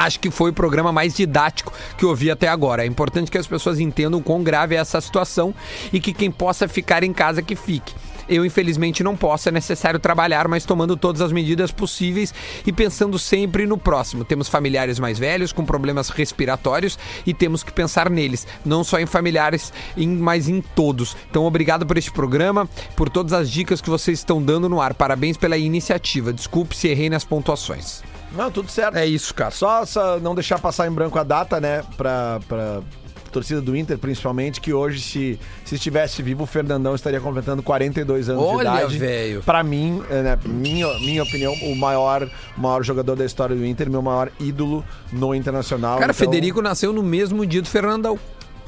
S1: Acho que foi o programa mais didático que eu ouvi até agora. É importante que as pessoas entendam quão grave é essa situação e que quem possa ficar em casa que fique. Eu, infelizmente, não posso, é necessário trabalhar, mas tomando todas as medidas possíveis e pensando sempre no próximo. Temos familiares mais velhos com problemas respiratórios e temos que pensar neles, não só em familiares, mas em todos. Então, obrigado por este programa, por todas as dicas que vocês estão dando no ar. Parabéns pela iniciativa. Desculpe se errei nas pontuações.
S3: Não, tudo certo.
S1: É isso, cara.
S3: Só, só não deixar passar em branco a data, né? Pra, pra torcida do Inter, principalmente, que hoje, se, se estivesse vivo, o Fernandão estaria completando 42 anos
S1: Olha,
S3: de idade.
S1: velho.
S3: Pra mim, é, né, minha, minha opinião, o maior, maior jogador da história do Inter, meu maior ídolo no Internacional.
S1: Cara,
S3: Então,
S1: Federico nasceu no mesmo dia do Fernandão.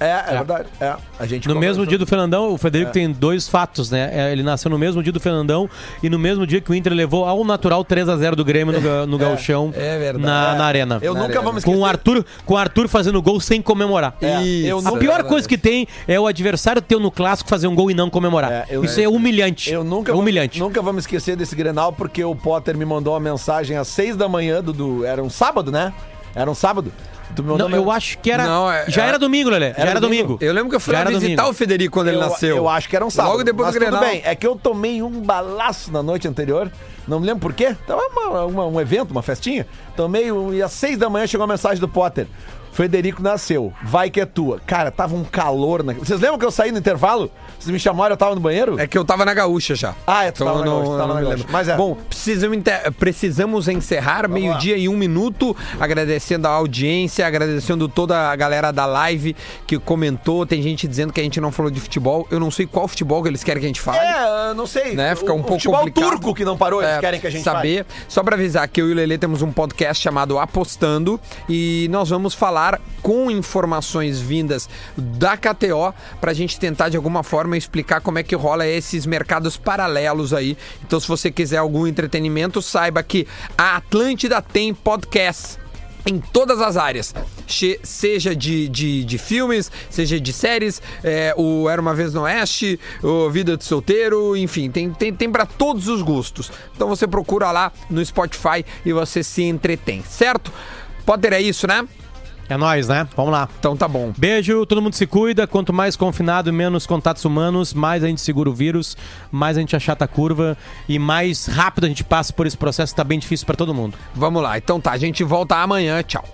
S3: É, é, verdade. É. A gente
S4: No mesmo dia do Fernandão, o Federico
S3: É.
S4: tem dois fatos, né? É, Ele nasceu no mesmo dia do Fernandão e no mesmo dia que o Inter levou ao natural 3x0 do Grêmio no, no Gauchão
S1: é verdade.
S4: na, na arena.
S3: Eu
S1: Na
S3: nunca
S1: arena.
S3: me esquecer.
S4: Com o Arthur, com o Arthur fazendo gol sem comemorar.
S3: É,
S1: Isso,
S4: A pior coisa que tem é o adversário teu no clássico fazer um gol e não comemorar.
S3: É, eu-
S4: Isso é humilhante.
S3: Eu nunca,
S4: é
S3: vou-
S4: humilhante.
S3: nunca me esquecer desse Grenal, porque o Potter me mandou uma mensagem às seis da manhã do, do- Era um sábado, né? Era um sábado. Tu me mandou
S4: Não, eu
S3: uma-
S4: acho que era.
S1: Não, é-
S4: já
S1: é-
S4: era domingo, Lelê. Já
S3: Era
S4: era
S3: domingo?
S4: domingo.
S1: Eu lembro que eu fui
S4: Já
S1: lá
S4: era
S1: visitar
S4: domingo.
S1: o Federico quando ele
S3: eu,
S1: nasceu.
S3: Eu acho que era um sábado.
S1: Logo depois
S3: mas
S1: do Grenal.
S3: Tudo bem, é que eu tomei um balaço na noite anterior. Não me lembro por quê. Tava uma- uma- um evento, uma festinha. Tomei um, e às seis da manhã chegou a mensagem do Potter. Frederico nasceu, vai que é tua. Cara, tava um calor na... Vocês lembram que eu saí no intervalo? Vocês me chamaram, eu tava no banheiro?
S1: É que eu tava na gaúcha já.
S3: Ah, é, tu tava
S1: eu
S3: na gaúcha, tava na gaúcha. Mas é.
S1: Bom, precisamos, inte- precisamos encerrar meio-dia e um minuto, agradecendo a audiência, agradecendo toda a galera da live que comentou. Tem gente dizendo que a gente não falou de futebol. Eu não sei qual futebol que eles querem que a gente fale.
S3: É, não sei.
S1: Né? Fica um
S3: O-
S1: pouco
S3: futebol
S1: complicado.
S3: turco que não parou, eles
S1: É,
S3: querem que a gente
S1: saber. Só pra avisar que eu e o Lelê temos um podcast chamado Apostando e nós vamos falar com informações vindas da KTO pra gente tentar de alguma forma explicar como é que rola esses mercados paralelos aí. Então, se você quiser algum entretenimento, saiba que a Atlântida tem podcast em todas as áreas, seja de, de, de filmes, seja de séries, é, o Era Uma Vez no Oeste, o Vida de Solteiro, enfim, tem, tem, tem para todos os gostos. Então você procura lá no Spotify e você se entretém, certo? Potter, é isso, né?
S4: É nóis, né? Vamos lá.
S1: Então tá bom.
S4: Beijo, todo mundo se cuida. Quanto mais confinado e menos contatos humanos, mais a gente segura o vírus, mais a gente achata a curva e mais rápido a gente passa por esse processo que tá bem difícil pra todo mundo.
S1: Vamos lá. Então tá, a gente volta amanhã. Tchau.